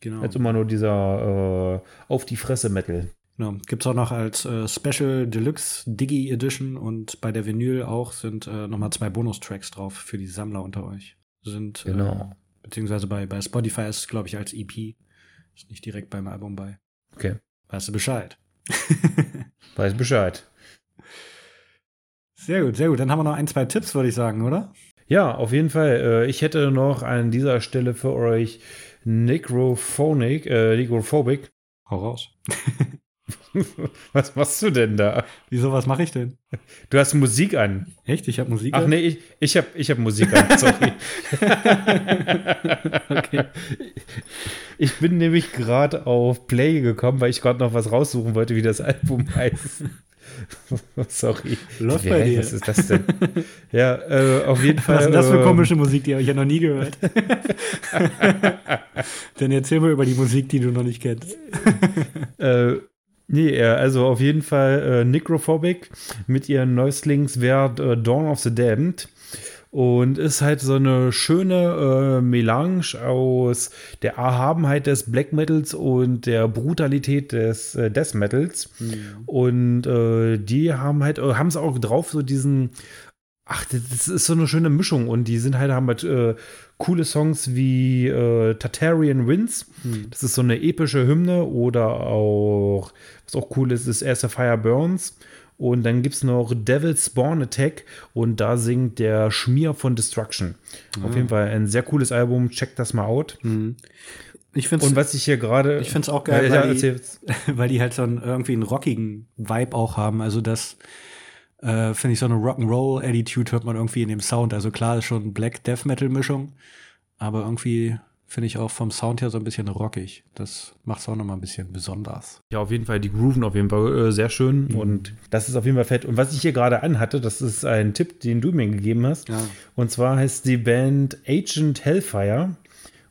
Genau. Als immer nur dieser äh, Auf die Fresse Metal. Genau. Gibt es auch noch als äh, Special Deluxe Digi Edition und bei der Vinyl auch sind äh, nochmal zwei Bonustracks drauf für die Sammler unter euch. Sind, Genau. Äh, beziehungsweise bei, bei Spotify ist es, glaube ich, als EP. Ist nicht direkt beim Album bei. Okay. Weißt du Bescheid? *laughs* Weiß Bescheid. Sehr gut, sehr gut. Dann haben wir noch ein, zwei Tipps, würde ich sagen, oder? Ja, auf jeden Fall. Äh, ich hätte noch an dieser Stelle für euch Necrophonic, äh, Necrophobic. Hau raus. *laughs* *laughs* was machst du denn da? Wieso, was mache ich denn? Du hast Musik an. Echt? Ich habe Musik Ach an? nee, ich, ich habe ich hab Musik an, sorry. *laughs* okay. Ich bin nämlich gerade auf Play gekommen, weil ich gerade noch was raussuchen wollte, wie das Album heißt. *laughs* sorry. Läuft bei dir. Was ist das denn? ja, äh, auf jeden Fall. Was ist denn das für ähm, komische Musik, die habe ich ja noch nie gehört. Dann erzähl mal über die Musik, die du noch nicht kennst. Äh, nee, äh, also auf jeden Fall äh, Necrophobic mit ihren Neuestlingswert äh, Dawn of the Damned. Und ist halt so eine schöne äh, Melange aus der Erhabenheit des Black Metals und der Brutalität des äh, Death Metals. Und äh, die haben halt, äh, haben es auch drauf, so diesen, ach, das das ist so eine schöne Mischung. Und die sind halt, haben halt äh, coole Songs wie äh, Tartarian Winds. Das ist so eine epische Hymne oder auch, was auch cool ist, ist As a Fire Burns. Und dann gibt es noch Devil's Spawn Attack und da singt der Schmier von Destruction. Auf jeden Fall ein sehr cooles Album, checkt das mal out. Ich finde Und was ich hier gerade. Ich find's auch geil, Ja, weil, die, erzähl. *laughs* weil die halt so einen, irgendwie einen rockigen Vibe auch haben. Also das äh, finde ich so eine Rock'n'Roll-Attitude hört man irgendwie in dem Sound. Also klar ist schon Black Death Metal-Mischung, aber irgendwie finde ich auch vom Sound her so ein bisschen rockig. Das macht es auch nochmal ein bisschen besonders. Ja, auf jeden Fall, die Grooven auf jeden Fall äh, sehr schön und das ist auf jeden Fall fett. Und was ich hier gerade anhatte, das ist ein Tipp, den du mir gegeben hast. Ja. Und zwar heißt die Band Agent Hellfire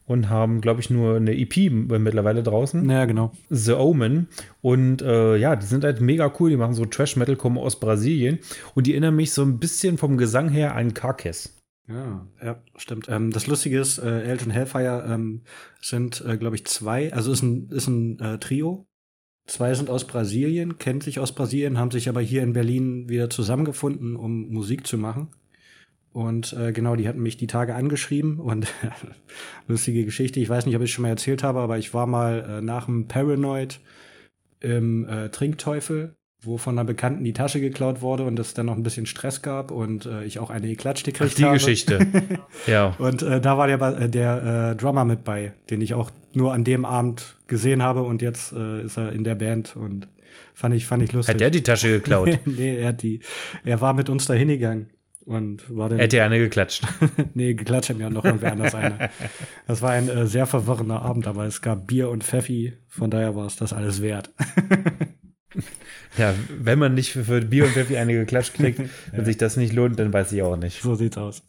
und haben, glaube ich, nur eine EP mittlerweile draußen. Naja, genau. The Omen. Und äh, ja, die sind halt mega cool. Die machen so Trash-Metal, kommen aus Brasilien. Und die erinnern mich so ein bisschen vom Gesang her an Carcass. Ja, ja, stimmt. Ähm, das Lustige ist, äh, Elton Hellfire ähm, sind, äh, glaube ich, zwei, also ist ein, ist ein äh, Trio. Zwei sind aus Brasilien, kennt sich aus Brasilien, haben sich aber hier in Berlin wieder zusammengefunden, um Musik zu machen. Und äh, genau, die hatten mich die Tage angeschrieben und *laughs* lustige Geschichte. Ich weiß nicht, ob ich es schon mal erzählt habe, aber ich war mal äh, nach dem Paranoid im äh, Trinkteufel, wo von einer Bekannten die Tasche geklaut wurde und es dann noch ein bisschen Stress gab und äh, ich auch eine geklatscht Ach, gekriegt die habe. Geschichte. *laughs* ja. Und äh, da war der, äh, der äh, Drummer mit bei, den ich auch nur an dem Abend gesehen habe und jetzt äh, ist er in der Band und fand ich, fand ich lustig. Hat der die Tasche geklaut? *laughs* nee, er hat die, er war mit uns da hingegangen und war dann, Hätte er eine geklatscht. *laughs* nee, geklatscht mir noch irgendwer anders eine. Das war ein äh, sehr verwirrender Abend, aber es gab Bier und Pfeffi, von daher war es das alles wert. *laughs* Ja, wenn man nicht für, für Bier und Pfeffi eine geklatscht kriegt, *laughs* wenn sich das nicht lohnt, dann weiß ich auch nicht. So sieht's aus.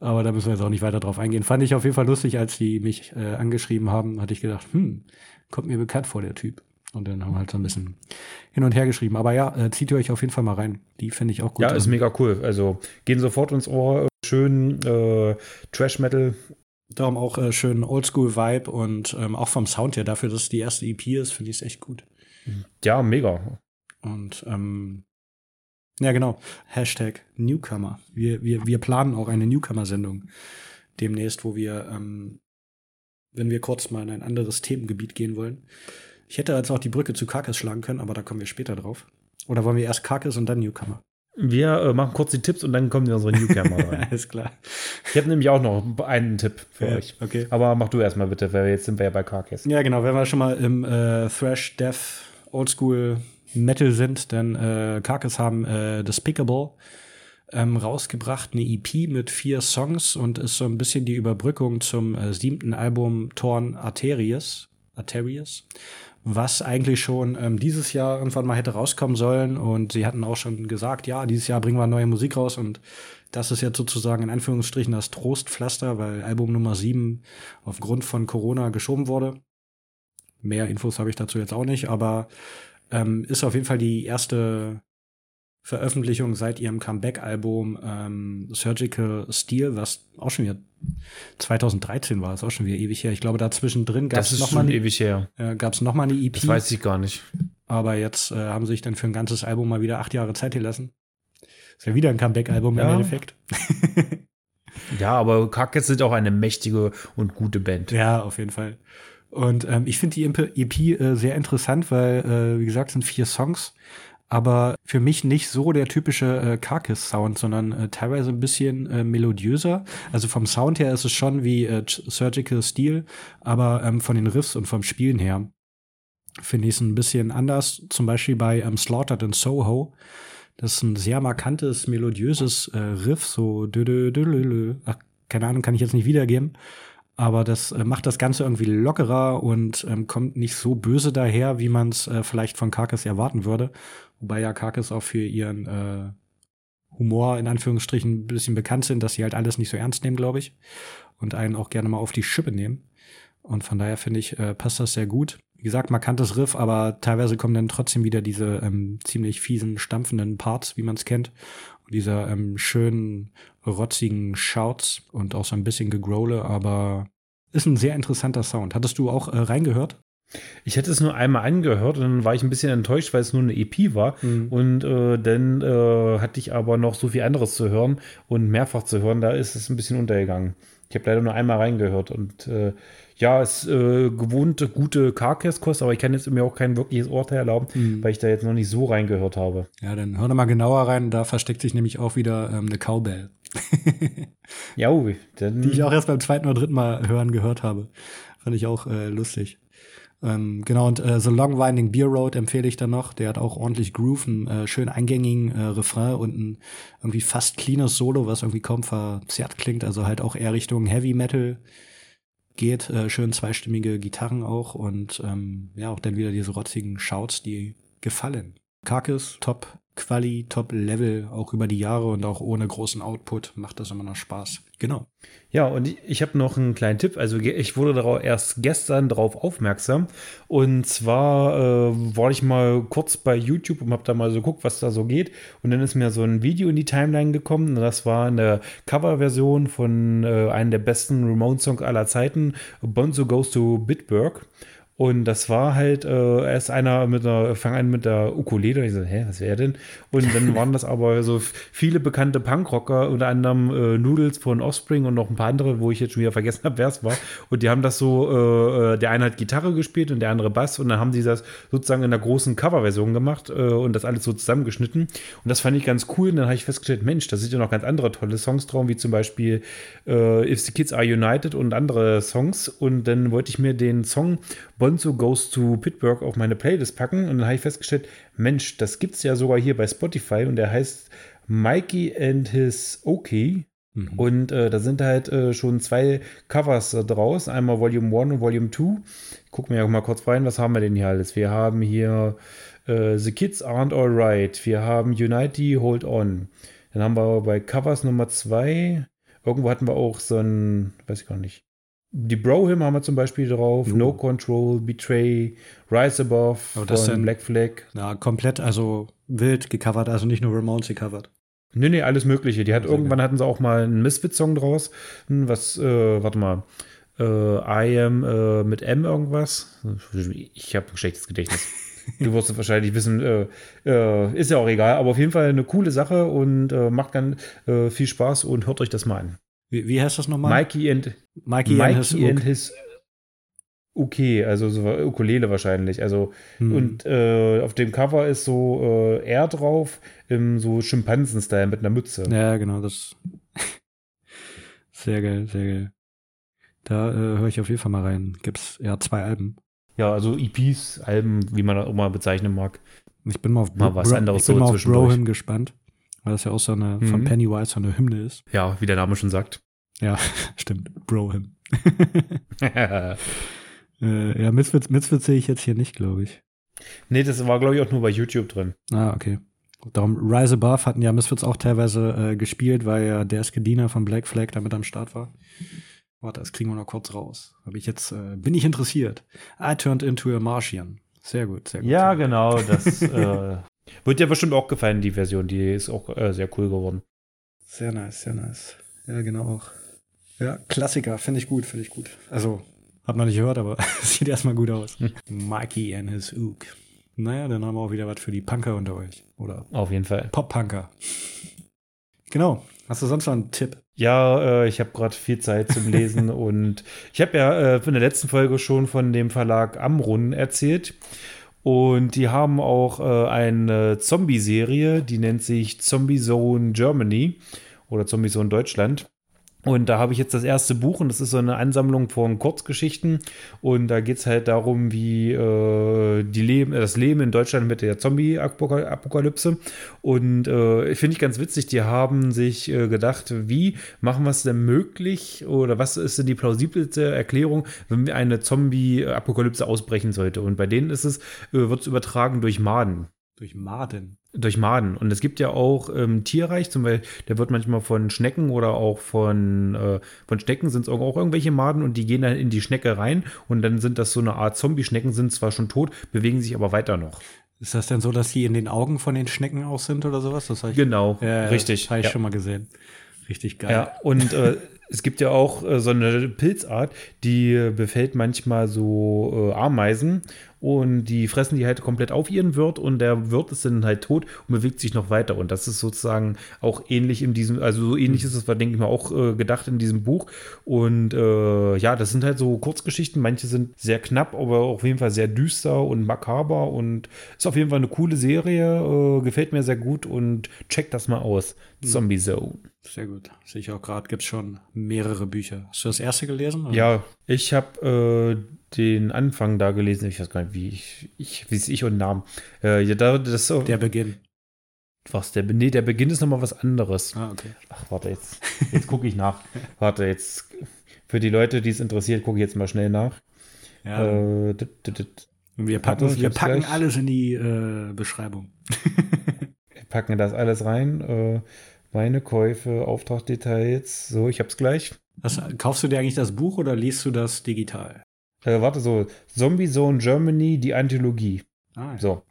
Aber da müssen wir jetzt auch nicht weiter drauf eingehen. Fand ich auf jeden Fall lustig, als die mich äh, angeschrieben haben, hatte ich gedacht, hm, kommt mir bekannt vor, der Typ. Und dann haben wir halt so ein bisschen hin und her geschrieben. Aber ja, äh, zieht ihr euch auf jeden Fall mal rein. Die finde ich auch gut. Ja, ist mega cool. Also gehen sofort ins Ohr. Schön äh, Trash-Metal. Darum auch äh, schön Oldschool-Vibe und ähm, auch vom Sound her, dafür, dass es die erste EP ist, finde ich es echt gut. Ja, mega. Und ähm, ja, genau. Hashtag Newcomer. Wir, wir, wir planen auch eine Newcomer-Sendung demnächst, wo wir, ähm, wenn wir kurz mal in ein anderes Themengebiet gehen wollen. Ich hätte jetzt auch die Brücke zu Karkis schlagen können, aber da kommen wir später drauf. Oder wollen wir erst Karkis und dann Newcomer? Wir äh, machen kurz die Tipps und dann kommen wir unsere Newcomer *laughs* rein. Alles klar. Ich habe nämlich auch noch einen Tipp für Ja, euch. okay. Aber mach du erstmal bitte, weil jetzt sind wir ja bei Carcass. Ja, genau. Wenn wir schon mal im äh, Thrash, Death, Oldschool Metal sind, dann äh, Carcass haben äh, Despicable ähm, rausgebracht, eine EP mit vier Songs und ist so ein bisschen die Überbrückung zum äh, siebten Album Torn Arterius, Arterius, was eigentlich schon ähm, dieses Jahr irgendwann mal hätte rauskommen sollen. Und sie hatten auch schon gesagt, ja, dieses Jahr bringen wir neue Musik raus. Und das ist jetzt sozusagen in Anführungsstrichen das Trostpflaster, weil Album Nummer 7 aufgrund von Corona geschoben wurde. Mehr Infos habe ich dazu jetzt auch nicht, aber ähm, ist auf jeden Fall die erste Veröffentlichung seit ihrem Comeback-Album ähm, Surgical Steel, was auch schon wieder 2013 war, ist auch schon wieder ewig her. Ich glaube, dazwischen drin gab es noch mal ewig her. Äh, gab es noch mal eine EP. Das weiß ich gar nicht. Aber jetzt äh, haben sie sich dann für ein ganzes Album mal wieder acht Jahre Zeit gelassen. Ist ja wieder ein Comeback-Album Ja. im Endeffekt. *laughs* Ja, aber Carcass sind auch eine mächtige und gute Band. Ja, auf jeden Fall. Und ähm, ich finde die EP EP, äh, sehr interessant, weil, äh, wie gesagt, sind vier Songs, aber für mich nicht so der typische äh, Carcass-Sound, sondern äh, teilweise ein bisschen äh, melodiöser. Also vom Sound her ist es schon wie äh, Surgical Steel, aber ähm, von den Riffs und vom Spielen her finde ich es ein bisschen anders. Zum Beispiel bei ähm, Slaughtered in Soho. Das ist ein sehr markantes, melodiöses äh, Riff, so dö dö dö dö dö. Ach, keine Ahnung, kann ich jetzt nicht wiedergeben. Aber das äh, macht das Ganze irgendwie lockerer und ähm, kommt nicht so böse daher, wie man es äh, vielleicht von Karkas erwarten würde. Wobei ja Karkas auch für ihren äh, Humor in Anführungsstrichen ein bisschen bekannt sind, dass sie halt alles nicht so ernst nehmen, glaube ich. Und einen auch gerne mal auf die Schippe nehmen. Und von daher finde ich, äh, passt das sehr gut. Wie gesagt, markantes Riff, aber teilweise kommen dann trotzdem wieder diese ähm, ziemlich fiesen, stampfenden Parts, wie man es kennt. Und dieser ähm, schönen, rotzigen Shouts und auch so ein bisschen Gegrole, aber ist ein sehr interessanter Sound. Hattest du auch äh, reingehört? Ich hätte es nur einmal angehört und dann war ich ein bisschen enttäuscht, weil es nur eine EP war. Und äh, dann äh, hatte ich aber noch so viel anderes zu hören und mehrfach zu hören, da ist es ein bisschen untergegangen. Ich habe leider nur einmal reingehört und äh, ja, es ist äh, gewohnte gute Carcass-Kost, aber ich kann jetzt mir auch kein wirkliches Urteil erlauben, Mhm. weil ich da jetzt noch nicht so reingehört habe. Ja, dann hör doch mal genauer rein. Da versteckt sich nämlich auch wieder ähm, eine Cowbell, *laughs* Ja, ui, dann die ich auch erst beim zweiten oder dritten Mal hören gehört habe. Fand ich auch äh, lustig. Ähm, genau, und äh, The Long Winding Beer Road empfehle ich dann noch. Der hat auch ordentlich Groove, einen äh, schön eingängigen äh, Refrain und ein irgendwie fast cleanes Solo, was irgendwie kaum verzerrt klingt. Also halt auch eher Richtung Heavy Metal geht. Äh, schön zweistimmige Gitarren auch und ähm, ja, auch dann wieder diese rotzigen Shouts, die gefallen. Carcass, top Quali, top Level, auch über die Jahre und auch ohne großen Output macht das immer noch Spaß. Genau. Ja, und ich, habe noch einen kleinen Tipp. Also ich wurde darauf erst gestern darauf aufmerksam. Und zwar äh, war ich mal kurz bei YouTube und habe da mal so geguckt, was da so geht. Und dann ist mir so ein Video in die Timeline gekommen. Und das war eine Coverversion von äh, einem der besten Ramon-Songs aller Zeiten, Bonzo Goes to Bitburg. Und das war halt äh, erst einer mit einer, fang an mit der Ukulele. Ich so, hä, was wäre denn? Und dann waren das aber so viele bekannte Punkrocker, unter anderem äh, Noodles von Offspring und noch ein paar andere, wo ich jetzt schon wieder vergessen habe, wer es war. Und die haben das so, äh, äh, der eine hat Gitarre gespielt und der andere Bass. Und dann haben die das sozusagen in einer großen Coverversion gemacht äh, und das alles so zusammengeschnitten. Und das fand ich ganz cool. Und dann habe ich festgestellt, Mensch, da sind ja noch ganz andere tolle Songs drauf, wie zum Beispiel äh, If the Kids Are United und andere Songs. Und dann wollte ich mir den Song Bonzo Goes to Pittsburgh auf meine Playlist packen. Und dann habe ich festgestellt, Mensch, das gibt's ja sogar hier bei Spotify und der heißt Mikey and his Okay. Mhm. Und äh, da sind halt äh, schon zwei Covers äh, draus, einmal Volume 1 und Volume 2. Gucken wir ja mal kurz rein, was haben wir denn hier alles? Wir haben hier äh, The Kids Aren't Alright, wir haben Unity Hold On. Dann haben wir bei Covers Nummer 2, irgendwo hatten wir auch so ein, weiß ich gar nicht. Die Bro-Hymn haben wir zum Beispiel drauf, Uh. No Control, Betray, Rise Above Aber das von Black Flag. Ja, komplett, also wild gecovert, also nicht nur Ramones gecovert. Nee, nee, alles Mögliche. Die hat Sehr irgendwann hatten sie auch mal einen Misfit-Song draus. Hm, Was, äh, warte mal. Äh, I am äh, mit M irgendwas. Ich habe ein schlechtes Gedächtnis. *laughs* Du wirst es wahrscheinlich wissen, äh, äh, ist ja auch egal, aber auf jeden Fall eine coole Sache und äh, macht ganz äh, viel Spaß und hört euch das mal an. Wie, wie heißt das nochmal? Mikey and Mikey, Mikey and his and his Okay, also so Ukulele wahrscheinlich. Also Hm. und äh, auf dem Cover ist so äh, er drauf im so Schimpansen-Style mit einer Mütze. Ja, genau, das. *laughs* sehr geil, sehr geil. Da äh, höre ich auf jeden Fall mal rein. Gibt's ja zwei Alben. Ja, also EPs, Alben, wie man das auch mal bezeichnen mag. Ich bin mal auf, Mal was anderes ich bin so mal auf. Brohim gespannt, weil das ja auch so eine von Mhm. Pennywise so eine Hymne ist. Ja, wie der Name schon sagt. Ja, *laughs* stimmt. Brohim. *laughs* Äh, ja, Misfits, Misfits sehe ich jetzt hier nicht, glaube ich. Nee, das war, glaube ich, auch nur bei YouTube drin. Ah, okay. Darum Rise Above hatten ja Misfits auch teilweise äh, gespielt, weil ja der Skedina von Black Flag damit am Start war. Warte, das kriegen wir noch kurz raus. Habe ich jetzt, äh, bin ich interessiert. I turned into a Martian. Sehr gut, sehr gut. Ja, genau. Das *laughs* äh, wird dir bestimmt auch gefallen, die Version. Die ist auch äh, sehr cool geworden. Sehr nice, sehr nice. Ja, genau auch. Ja, Klassiker, finde ich gut, finde ich gut. Also, hat man nicht gehört, aber *laughs* sieht erstmal gut aus. Hm. Mikey and his Ook. Naja, dann haben wir auch wieder was für die Punker unter euch. Oder Auf jeden Fall. Pop-Punker. Genau. Hast du sonst noch einen Tipp? Ja, äh, ich habe gerade viel Zeit zum Lesen *laughs* und ich habe ja äh, in der letzten Folge schon von dem Verlag Amrun erzählt. Und die haben auch äh, eine Zombie-Serie, die nennt sich Zombie Zone Germany oder Zombie Zone Deutschland. Und da habe ich jetzt das erste Buch und das ist so eine Ansammlung von Kurzgeschichten. Und da geht es halt darum, wie äh, die Leben, das Leben in Deutschland mit der Zombie-Apokalypse. Und äh, finde ich ganz witzig, die haben sich äh, gedacht, wie machen wir es denn möglich oder was ist denn die plausibelste Erklärung, wenn eine Zombie-Apokalypse ausbrechen sollte? Und bei denen ist es, äh, wird es übertragen durch Maden. Durch Maden. Durch Maden. Und es gibt ja auch im Tierreich, zum Beispiel, der wird manchmal von Schnecken oder auch von, äh, von Schnecken sind es auch irgendwelche Maden und die gehen dann in die Schnecke rein und dann sind das so eine Art Zombie-Schnecken, sind zwar schon tot, bewegen sich aber weiter noch. Ist das denn so, dass die in den Augen von den Schnecken auch sind oder sowas? Das ich, Genau, ja, richtig. Habe ich ja. schon mal gesehen. Richtig geil. Ja, und äh, *laughs* es gibt ja auch äh, so eine Pilzart, die äh, befällt manchmal so äh, Ameisen und die fressen die halt komplett auf ihren Wirt und der Wirt ist dann halt tot und bewegt sich noch weiter. Und das ist sozusagen auch ähnlich in diesem, also so ähnlich ist es, war, denke ich mal, auch äh, gedacht in diesem Buch. Und äh, ja, das sind halt so Kurzgeschichten. Manche sind sehr knapp, aber auf jeden Fall sehr düster und makaber und ist auf jeden Fall eine coole Serie. Äh, gefällt mir sehr gut und checkt das mal aus. Zombie Zone. Sehr gut. Sehe ich auch gerade, gibt es schon mehrere Bücher. Hast du das erste gelesen? Oder? Ja, ich habe äh, den Anfang da gelesen. Ich weiß gar nicht, wie ich, ich wie ich und Namen. Äh, ja, da, das so, Der Beginn. was der nee, der Beginn ist noch mal was anderes. Ah, okay. Ach, warte jetzt. Jetzt gucke ich nach. *laughs* warte jetzt. Für die Leute, die es interessiert, gucke ich jetzt mal schnell nach. Ja, Äh, dit, dit, dit. wir packen, warte, wir packen gleich. alles in die äh, Beschreibung. *laughs* Wir packen das alles rein. Meine Käufe, Auftragdetails. So, ich hab's gleich. Was, kaufst du dir eigentlich das Buch oder liest du das digital? Äh, warte so. Zombie Zone Germany, die Anthologie. Ah, ja. So.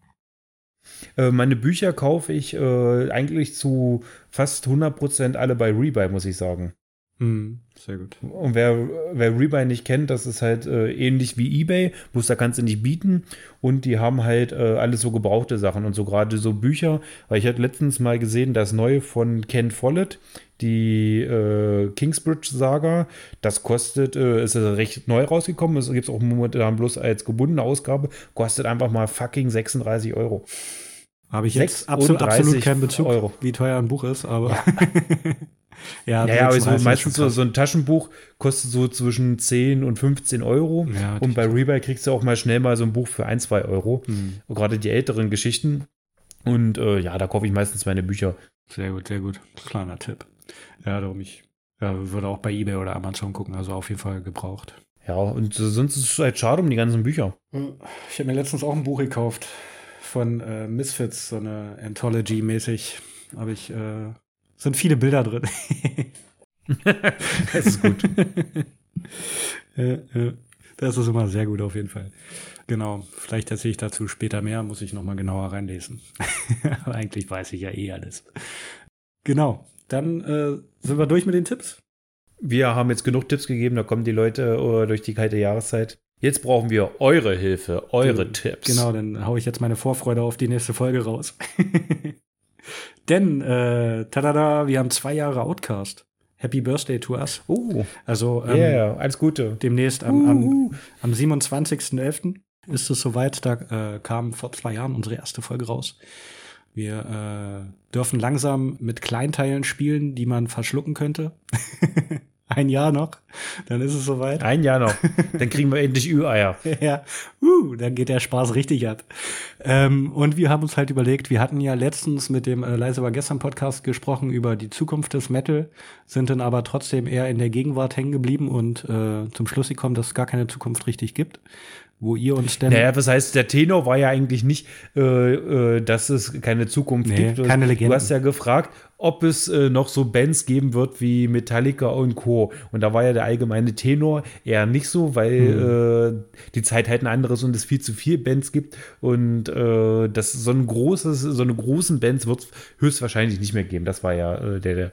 Äh, meine Bücher kaufe ich äh, eigentlich zu fast 100% alle bei Rebuy, muss ich sagen. Hm, sehr gut. Und wer, wer Rebuy nicht kennt, das ist halt äh, ähnlich wie Ebay, bloß da kannst du nicht bieten. Und die haben halt äh, alles so gebrauchte Sachen und so gerade so Bücher. Weil ich hatte letztens mal gesehen, das neue von Ken Follett, die äh, Kingsbridge-Saga. Das kostet, äh, ist also recht neu rausgekommen. Es gibt es auch momentan bloß als gebundene Ausgabe. Kostet einfach mal fucking 36 Euro. Habe ich jetzt absolut, 36 absolut keinen Bezug, Euro. wie teuer ein Buch ist, aber. Ja, *laughs* ja, ja, aber so, 36 ist meistens so, so ein Taschenbuch kostet so zwischen 10 und 15 Euro. Ja, und bei Rebuy kriegst du auch mal schnell mal so ein Buch für 1, 2 Euro. Hm, Gerade die älteren Geschichten. Und äh, ja, da kaufe ich meistens meine Bücher. sehr gut, sehr gut. Kleiner Tipp. Ja, darum ich ja, würde auch bei eBay oder Amazon gucken, also auf jeden Fall gebraucht. Ja, und äh, sonst ist es halt schade um die ganzen Bücher. Ich habe mir letztens auch ein Buch gekauft von äh, Misfits, so eine Anthology-mäßig. Aber ich, äh, sind viele Bilder drin. *laughs* Das ist gut. *laughs* äh, äh, das ist immer sehr gut auf jeden Fall. Genau, vielleicht erzähle ich dazu später mehr, muss ich nochmal genauer reinlesen. *laughs* Aber eigentlich weiß ich ja eh alles. Genau, dann äh, sind wir durch mit den Tipps. Wir haben jetzt genug Tipps gegeben, da kommen die Leute äh, durch die kalte Jahreszeit. Jetzt brauchen wir eure Hilfe, eure Gen- Tipps. Genau, dann haue ich jetzt meine Vorfreude auf die nächste Folge raus. Denn, äh, tada, wir haben zwei Jahre Outcast. Happy Birthday to us. Oh, Also ähm, yeah, alles Gute. demnächst am, am, am 27.11. ist es soweit. Da äh, kam vor zwei Jahren unsere erste Folge raus. Wir äh, dürfen langsam mit Kleinteilen spielen, die man verschlucken könnte. *laughs* *laughs* Ein Jahr noch, dann ist es soweit. Ein Jahr noch, *laughs* dann kriegen wir endlich Ü-Eier. ja, uh, dann geht der Spaß richtig ab. Ähm, und wir haben uns halt überlegt, wir hatten ja letztens mit dem äh, Leise war gestern Podcast gesprochen über die Zukunft des Metal, sind dann aber trotzdem eher in der Gegenwart hängen geblieben und äh, zum Schluss gekommen, dass es gar keine Zukunft richtig gibt wo ihr uns denn. Naja, was heißt, der Tenor war ja eigentlich nicht, äh, äh, dass es keine Zukunft nee, gibt. Keine Legende. Du hast ja gefragt, ob es äh, noch so Bands geben wird wie Metallica und Co. Und da war ja der allgemeine Tenor eher nicht so, weil hm. äh, die Zeit halt ein anderes und es viel zu viele Bands gibt. Und äh, das so ein großes, so eine großen Bands wird es höchstwahrscheinlich nicht mehr geben. Das war ja äh, der, der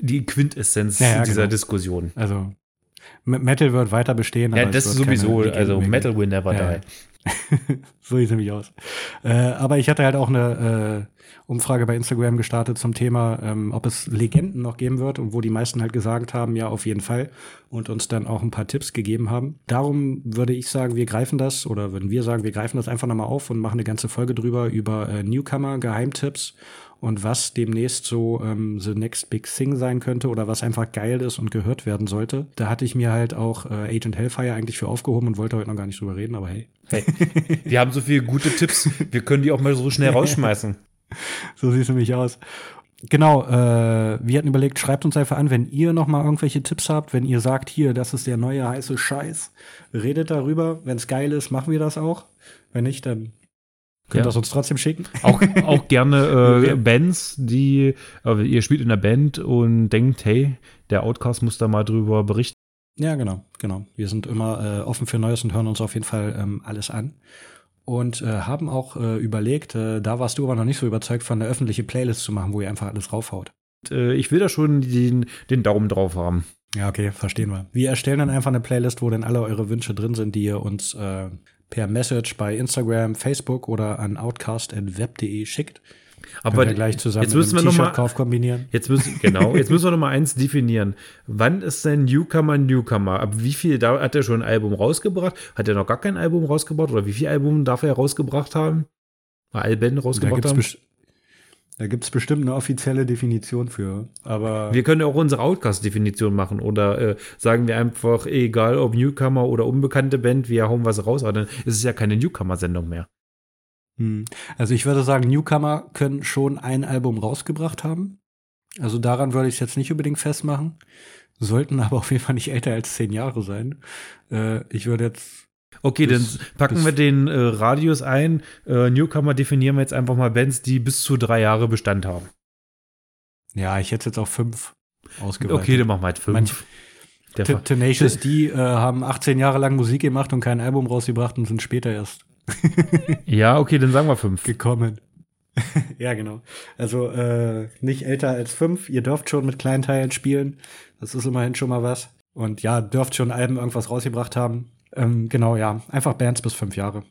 die Quintessenz ja, ja, dieser genau. Diskussion. Also Metal wird weiter bestehen. Ja, das ist sowieso, also Metal will never ja. die. *laughs* so sieht es nämlich aus. Äh, aber ich hatte halt auch eine äh, Umfrage bei Instagram gestartet zum Thema, ähm, ob es Legenden noch geben wird und wo die meisten halt gesagt haben, ja, auf jeden Fall und uns dann auch ein paar Tipps gegeben haben. Darum würde ich sagen, wir greifen das oder würden wir sagen, wir greifen das einfach nochmal auf und machen eine ganze Folge drüber über äh, Newcomer, Geheimtipps und was demnächst so ähm, the next big thing sein könnte oder was einfach geil ist und gehört werden sollte. Da hatte ich mir halt auch äh, Agent Hellfire eigentlich für aufgehoben und wollte heute noch gar nicht drüber reden, aber hey. Hey, wir haben so viele gute Tipps, wir können die auch mal so schnell *laughs* rausschmeißen. so sieht es nämlich aus. Genau, äh, wir hatten überlegt, schreibt uns einfach an, wenn ihr noch mal irgendwelche Tipps habt, wenn ihr sagt, hier, das ist der neue heiße Scheiß, redet darüber. Wenn es geil ist, machen wir das auch. Wenn nicht, dann Könnt ihr ja. das uns trotzdem schicken? Auch, auch gerne *laughs* äh, Bands, die, äh, ihr spielt in der Band und denkt, hey, der Outcast muss da mal drüber berichten. Ja, genau, genau. Wir sind immer äh, offen für Neues und hören uns auf jeden Fall ähm, alles an. Und äh, haben auch äh, überlegt, äh, da warst du aber noch nicht so überzeugt, von eine öffentliche Playlist zu machen, wo ihr einfach alles raufhaut. Ich will da schon den, den Daumen drauf haben. Ja, okay, verstehen wir. Wir erstellen dann einfach eine Playlist, wo dann alle eure Wünsche drin sind, die ihr uns äh, per Message bei Instagram, Facebook oder an outcast.web.de schickt. Aber wir gleich zusammen jetzt müssen wir noch mal, Kauf kombinieren. Jetzt müssen, genau, jetzt müssen wir noch mal eins definieren. Wann ist denn Newcomer Newcomer? Ab wie viel da hat er schon ein Album rausgebracht? Hat er noch gar kein Album rausgebracht? Oder wie viele Alben darf er rausgebracht haben? Alben rausgebracht haben? Da gibt es bestimmt eine offizielle Definition für. Aber wir können auch unsere Outcast-Definition machen oder äh, sagen wir einfach, egal ob Newcomer oder unbekannte Band, wir hauen was raus, aber dann ist es ja keine Newcomer-Sendung mehr. Hm. Also ich würde sagen, Newcomer können schon ein Album rausgebracht haben. Also daran würde ich es jetzt nicht unbedingt festmachen. Sollten aber auf jeden Fall nicht älter als zehn Jahre sein. Äh, ich würde jetzt Okay, bis, dann packen wir den äh, Radius ein. Äh, Newcomer definieren wir jetzt einfach mal Bands, die bis zu drei Jahre Bestand haben. Ja, ich hätte jetzt auch fünf ausgeweitet. Okay, dann machen wir halt fünf. Manch, Tenacious D äh, haben 18 Jahre lang Musik gemacht und kein Album rausgebracht und sind später erst. *laughs* ja, okay, dann sagen wir fünf. Gekommen. *laughs* ja, genau. Also äh, nicht älter als fünf. Ihr dürft schon mit kleinen Teilen spielen. Das ist immerhin schon mal was. Und ja, dürft schon Alben irgendwas rausgebracht haben. Ähm, genau, ja. Einfach Bands bis fünf Jahre.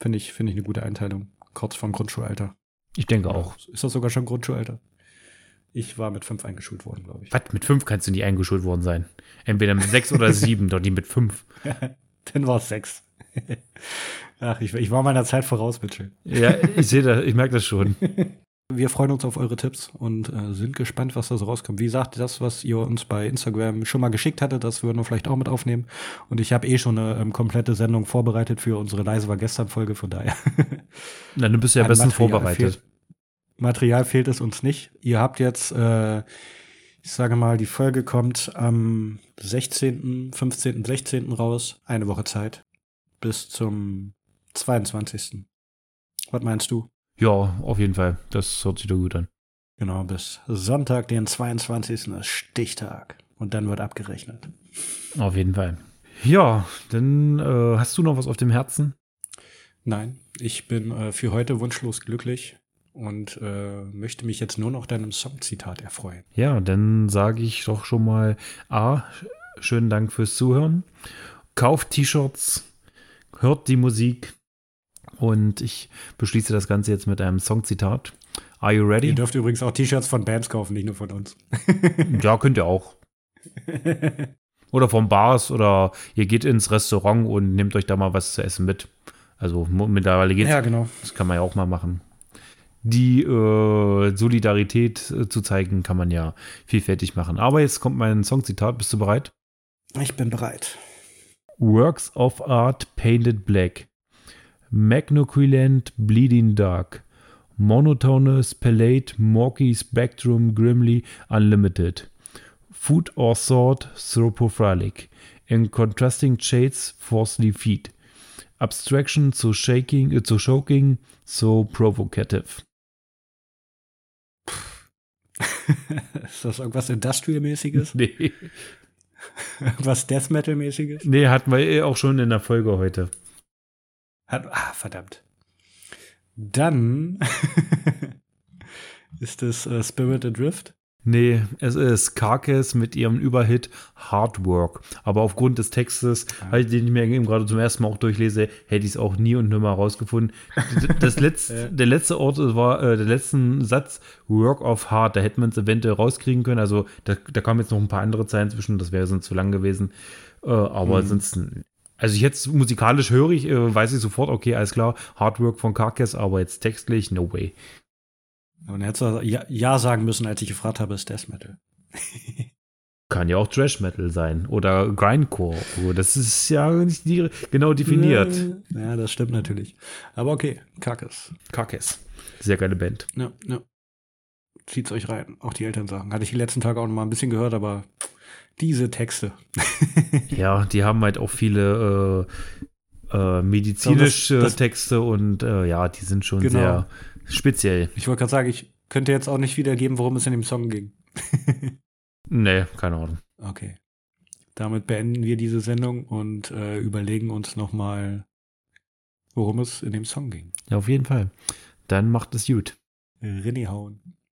Finde ich, finde ich eine gute Einteilung. Kurz vom Grundschulalter. Ich denke auch. Ist das sogar schon Grundschulalter? Ich war mit fünf eingeschult worden, glaube ich. Was? Mit fünf kannst du nie eingeschult worden sein. Entweder mit sechs oder sieben, *laughs* doch nie mit fünf. *laughs* Dann war es sechs. *laughs* Ach, ich, ich war meiner Zeit voraus, Mitchell. Ja, ich sehe das, ich merke das schon. Wir freuen uns auf eure Tipps und äh, sind gespannt, was da so rauskommt. Wie gesagt, das, was ihr uns bei Instagram schon mal geschickt hattet, das würden wir vielleicht auch mit aufnehmen. Und ich habe eh schon eine ähm, komplette Sendung vorbereitet für unsere Leise war gestern Folge, von daher. *laughs* Na, du bist ja bestens vorbereitet. Fehlt, Material fehlt es uns nicht. Ihr habt jetzt, äh, ich sage mal, die Folge kommt am 16., 15., 16. raus. Eine Woche Zeit. Bis zum 22. Was meinst du? Ja, auf jeden Fall. Das hört sich doch gut an. Genau, bis Sonntag, den 22. ist Stichtag. Und dann wird abgerechnet. Auf jeden Fall. Ja, dann äh, hast du noch was auf dem Herzen? Nein, ich bin äh, für heute wunschlos glücklich und äh, möchte mich jetzt nur noch deinem Songzitat erfreuen. Ja, dann sage ich doch schon mal A, schönen Dank fürs Zuhören. Kauft T-Shirts, hört die Musik, und ich beschließe das Ganze jetzt mit einem Songzitat. Are you ready? Ihr dürft übrigens auch T-Shirts von Bands kaufen, nicht nur von uns. *laughs* ja, könnt ihr auch. *laughs* Oder vom Bars oder ihr geht ins Restaurant und nehmt euch da mal was zu essen mit. Also mittlerweile geht's. Ja, genau. Das kann man ja auch mal machen. die äh, Solidarität äh, zu zeigen, kann man ja vielfältig machen. Aber jetzt kommt mein Songzitat. Bist du bereit? Ich bin bereit. Works of art painted black. Magnoquilant bleeding dark. Monotonous palette murky spectrum grimly unlimited. Food or thought thropophilic. In contrasting shades forcefully feed. Abstraction so shaking, äh, so choking, so provocative. *laughs* Ist das irgendwas Industrial-mäßiges? *laughs* Nee. Was Death Metal-mäßiges? Nee, hatten wir eh auch schon in der Folge heute. Hat, ah, verdammt. Dann *laughs* ist es äh, Spirit Adrift. Nee, es ist Carcass mit ihrem Überhit Hard Work. Aber aufgrund des Textes, ja. den ich mir eben gerade zum ersten Mal auch durchlese, hätte ich es auch nie und nimmer rausgefunden. Das *laughs* letzte, der letzte Ort war äh, der letzte Satz Work of Hard. Da hätte man es eventuell rauskriegen können. Also da, da kamen jetzt noch ein paar andere Zeilen zwischen, das wäre sonst zu lang gewesen. Äh, aber hm. ansonsten, also jetzt musikalisch höre ich, äh, weiß ich sofort, okay, alles klar, Hard Work von Carcass, aber jetzt textlich, no way. Und er hätte ja, ja sagen müssen, als ich gefragt habe, ist Death Metal. *laughs* Kann ja auch Trash Metal sein oder Grindcore. Oh, das ist ja nicht die, genau definiert. Ja, das stimmt natürlich. Aber okay, Carcass. Carcass. Sehr geile Band. Ja, ja. Zieht's euch rein. Auch die Eltern sagen. Hatte ich die letzten Tage auch noch mal ein bisschen gehört, aber diese Texte. *laughs* ja, die haben halt auch viele äh, äh, medizinische das, das, Texte und äh, ja, die sind schon genau. sehr speziell. Ich wollte gerade sagen, ich könnte jetzt auch nicht wiedergeben, worum es in dem Song ging. *laughs* nee, keine Ahnung. Okay. Damit beenden wir diese Sendung und äh, überlegen uns nochmal, worum es in dem Song ging. Ja, auf jeden Fall. Dann macht es gut. Rinni hauen.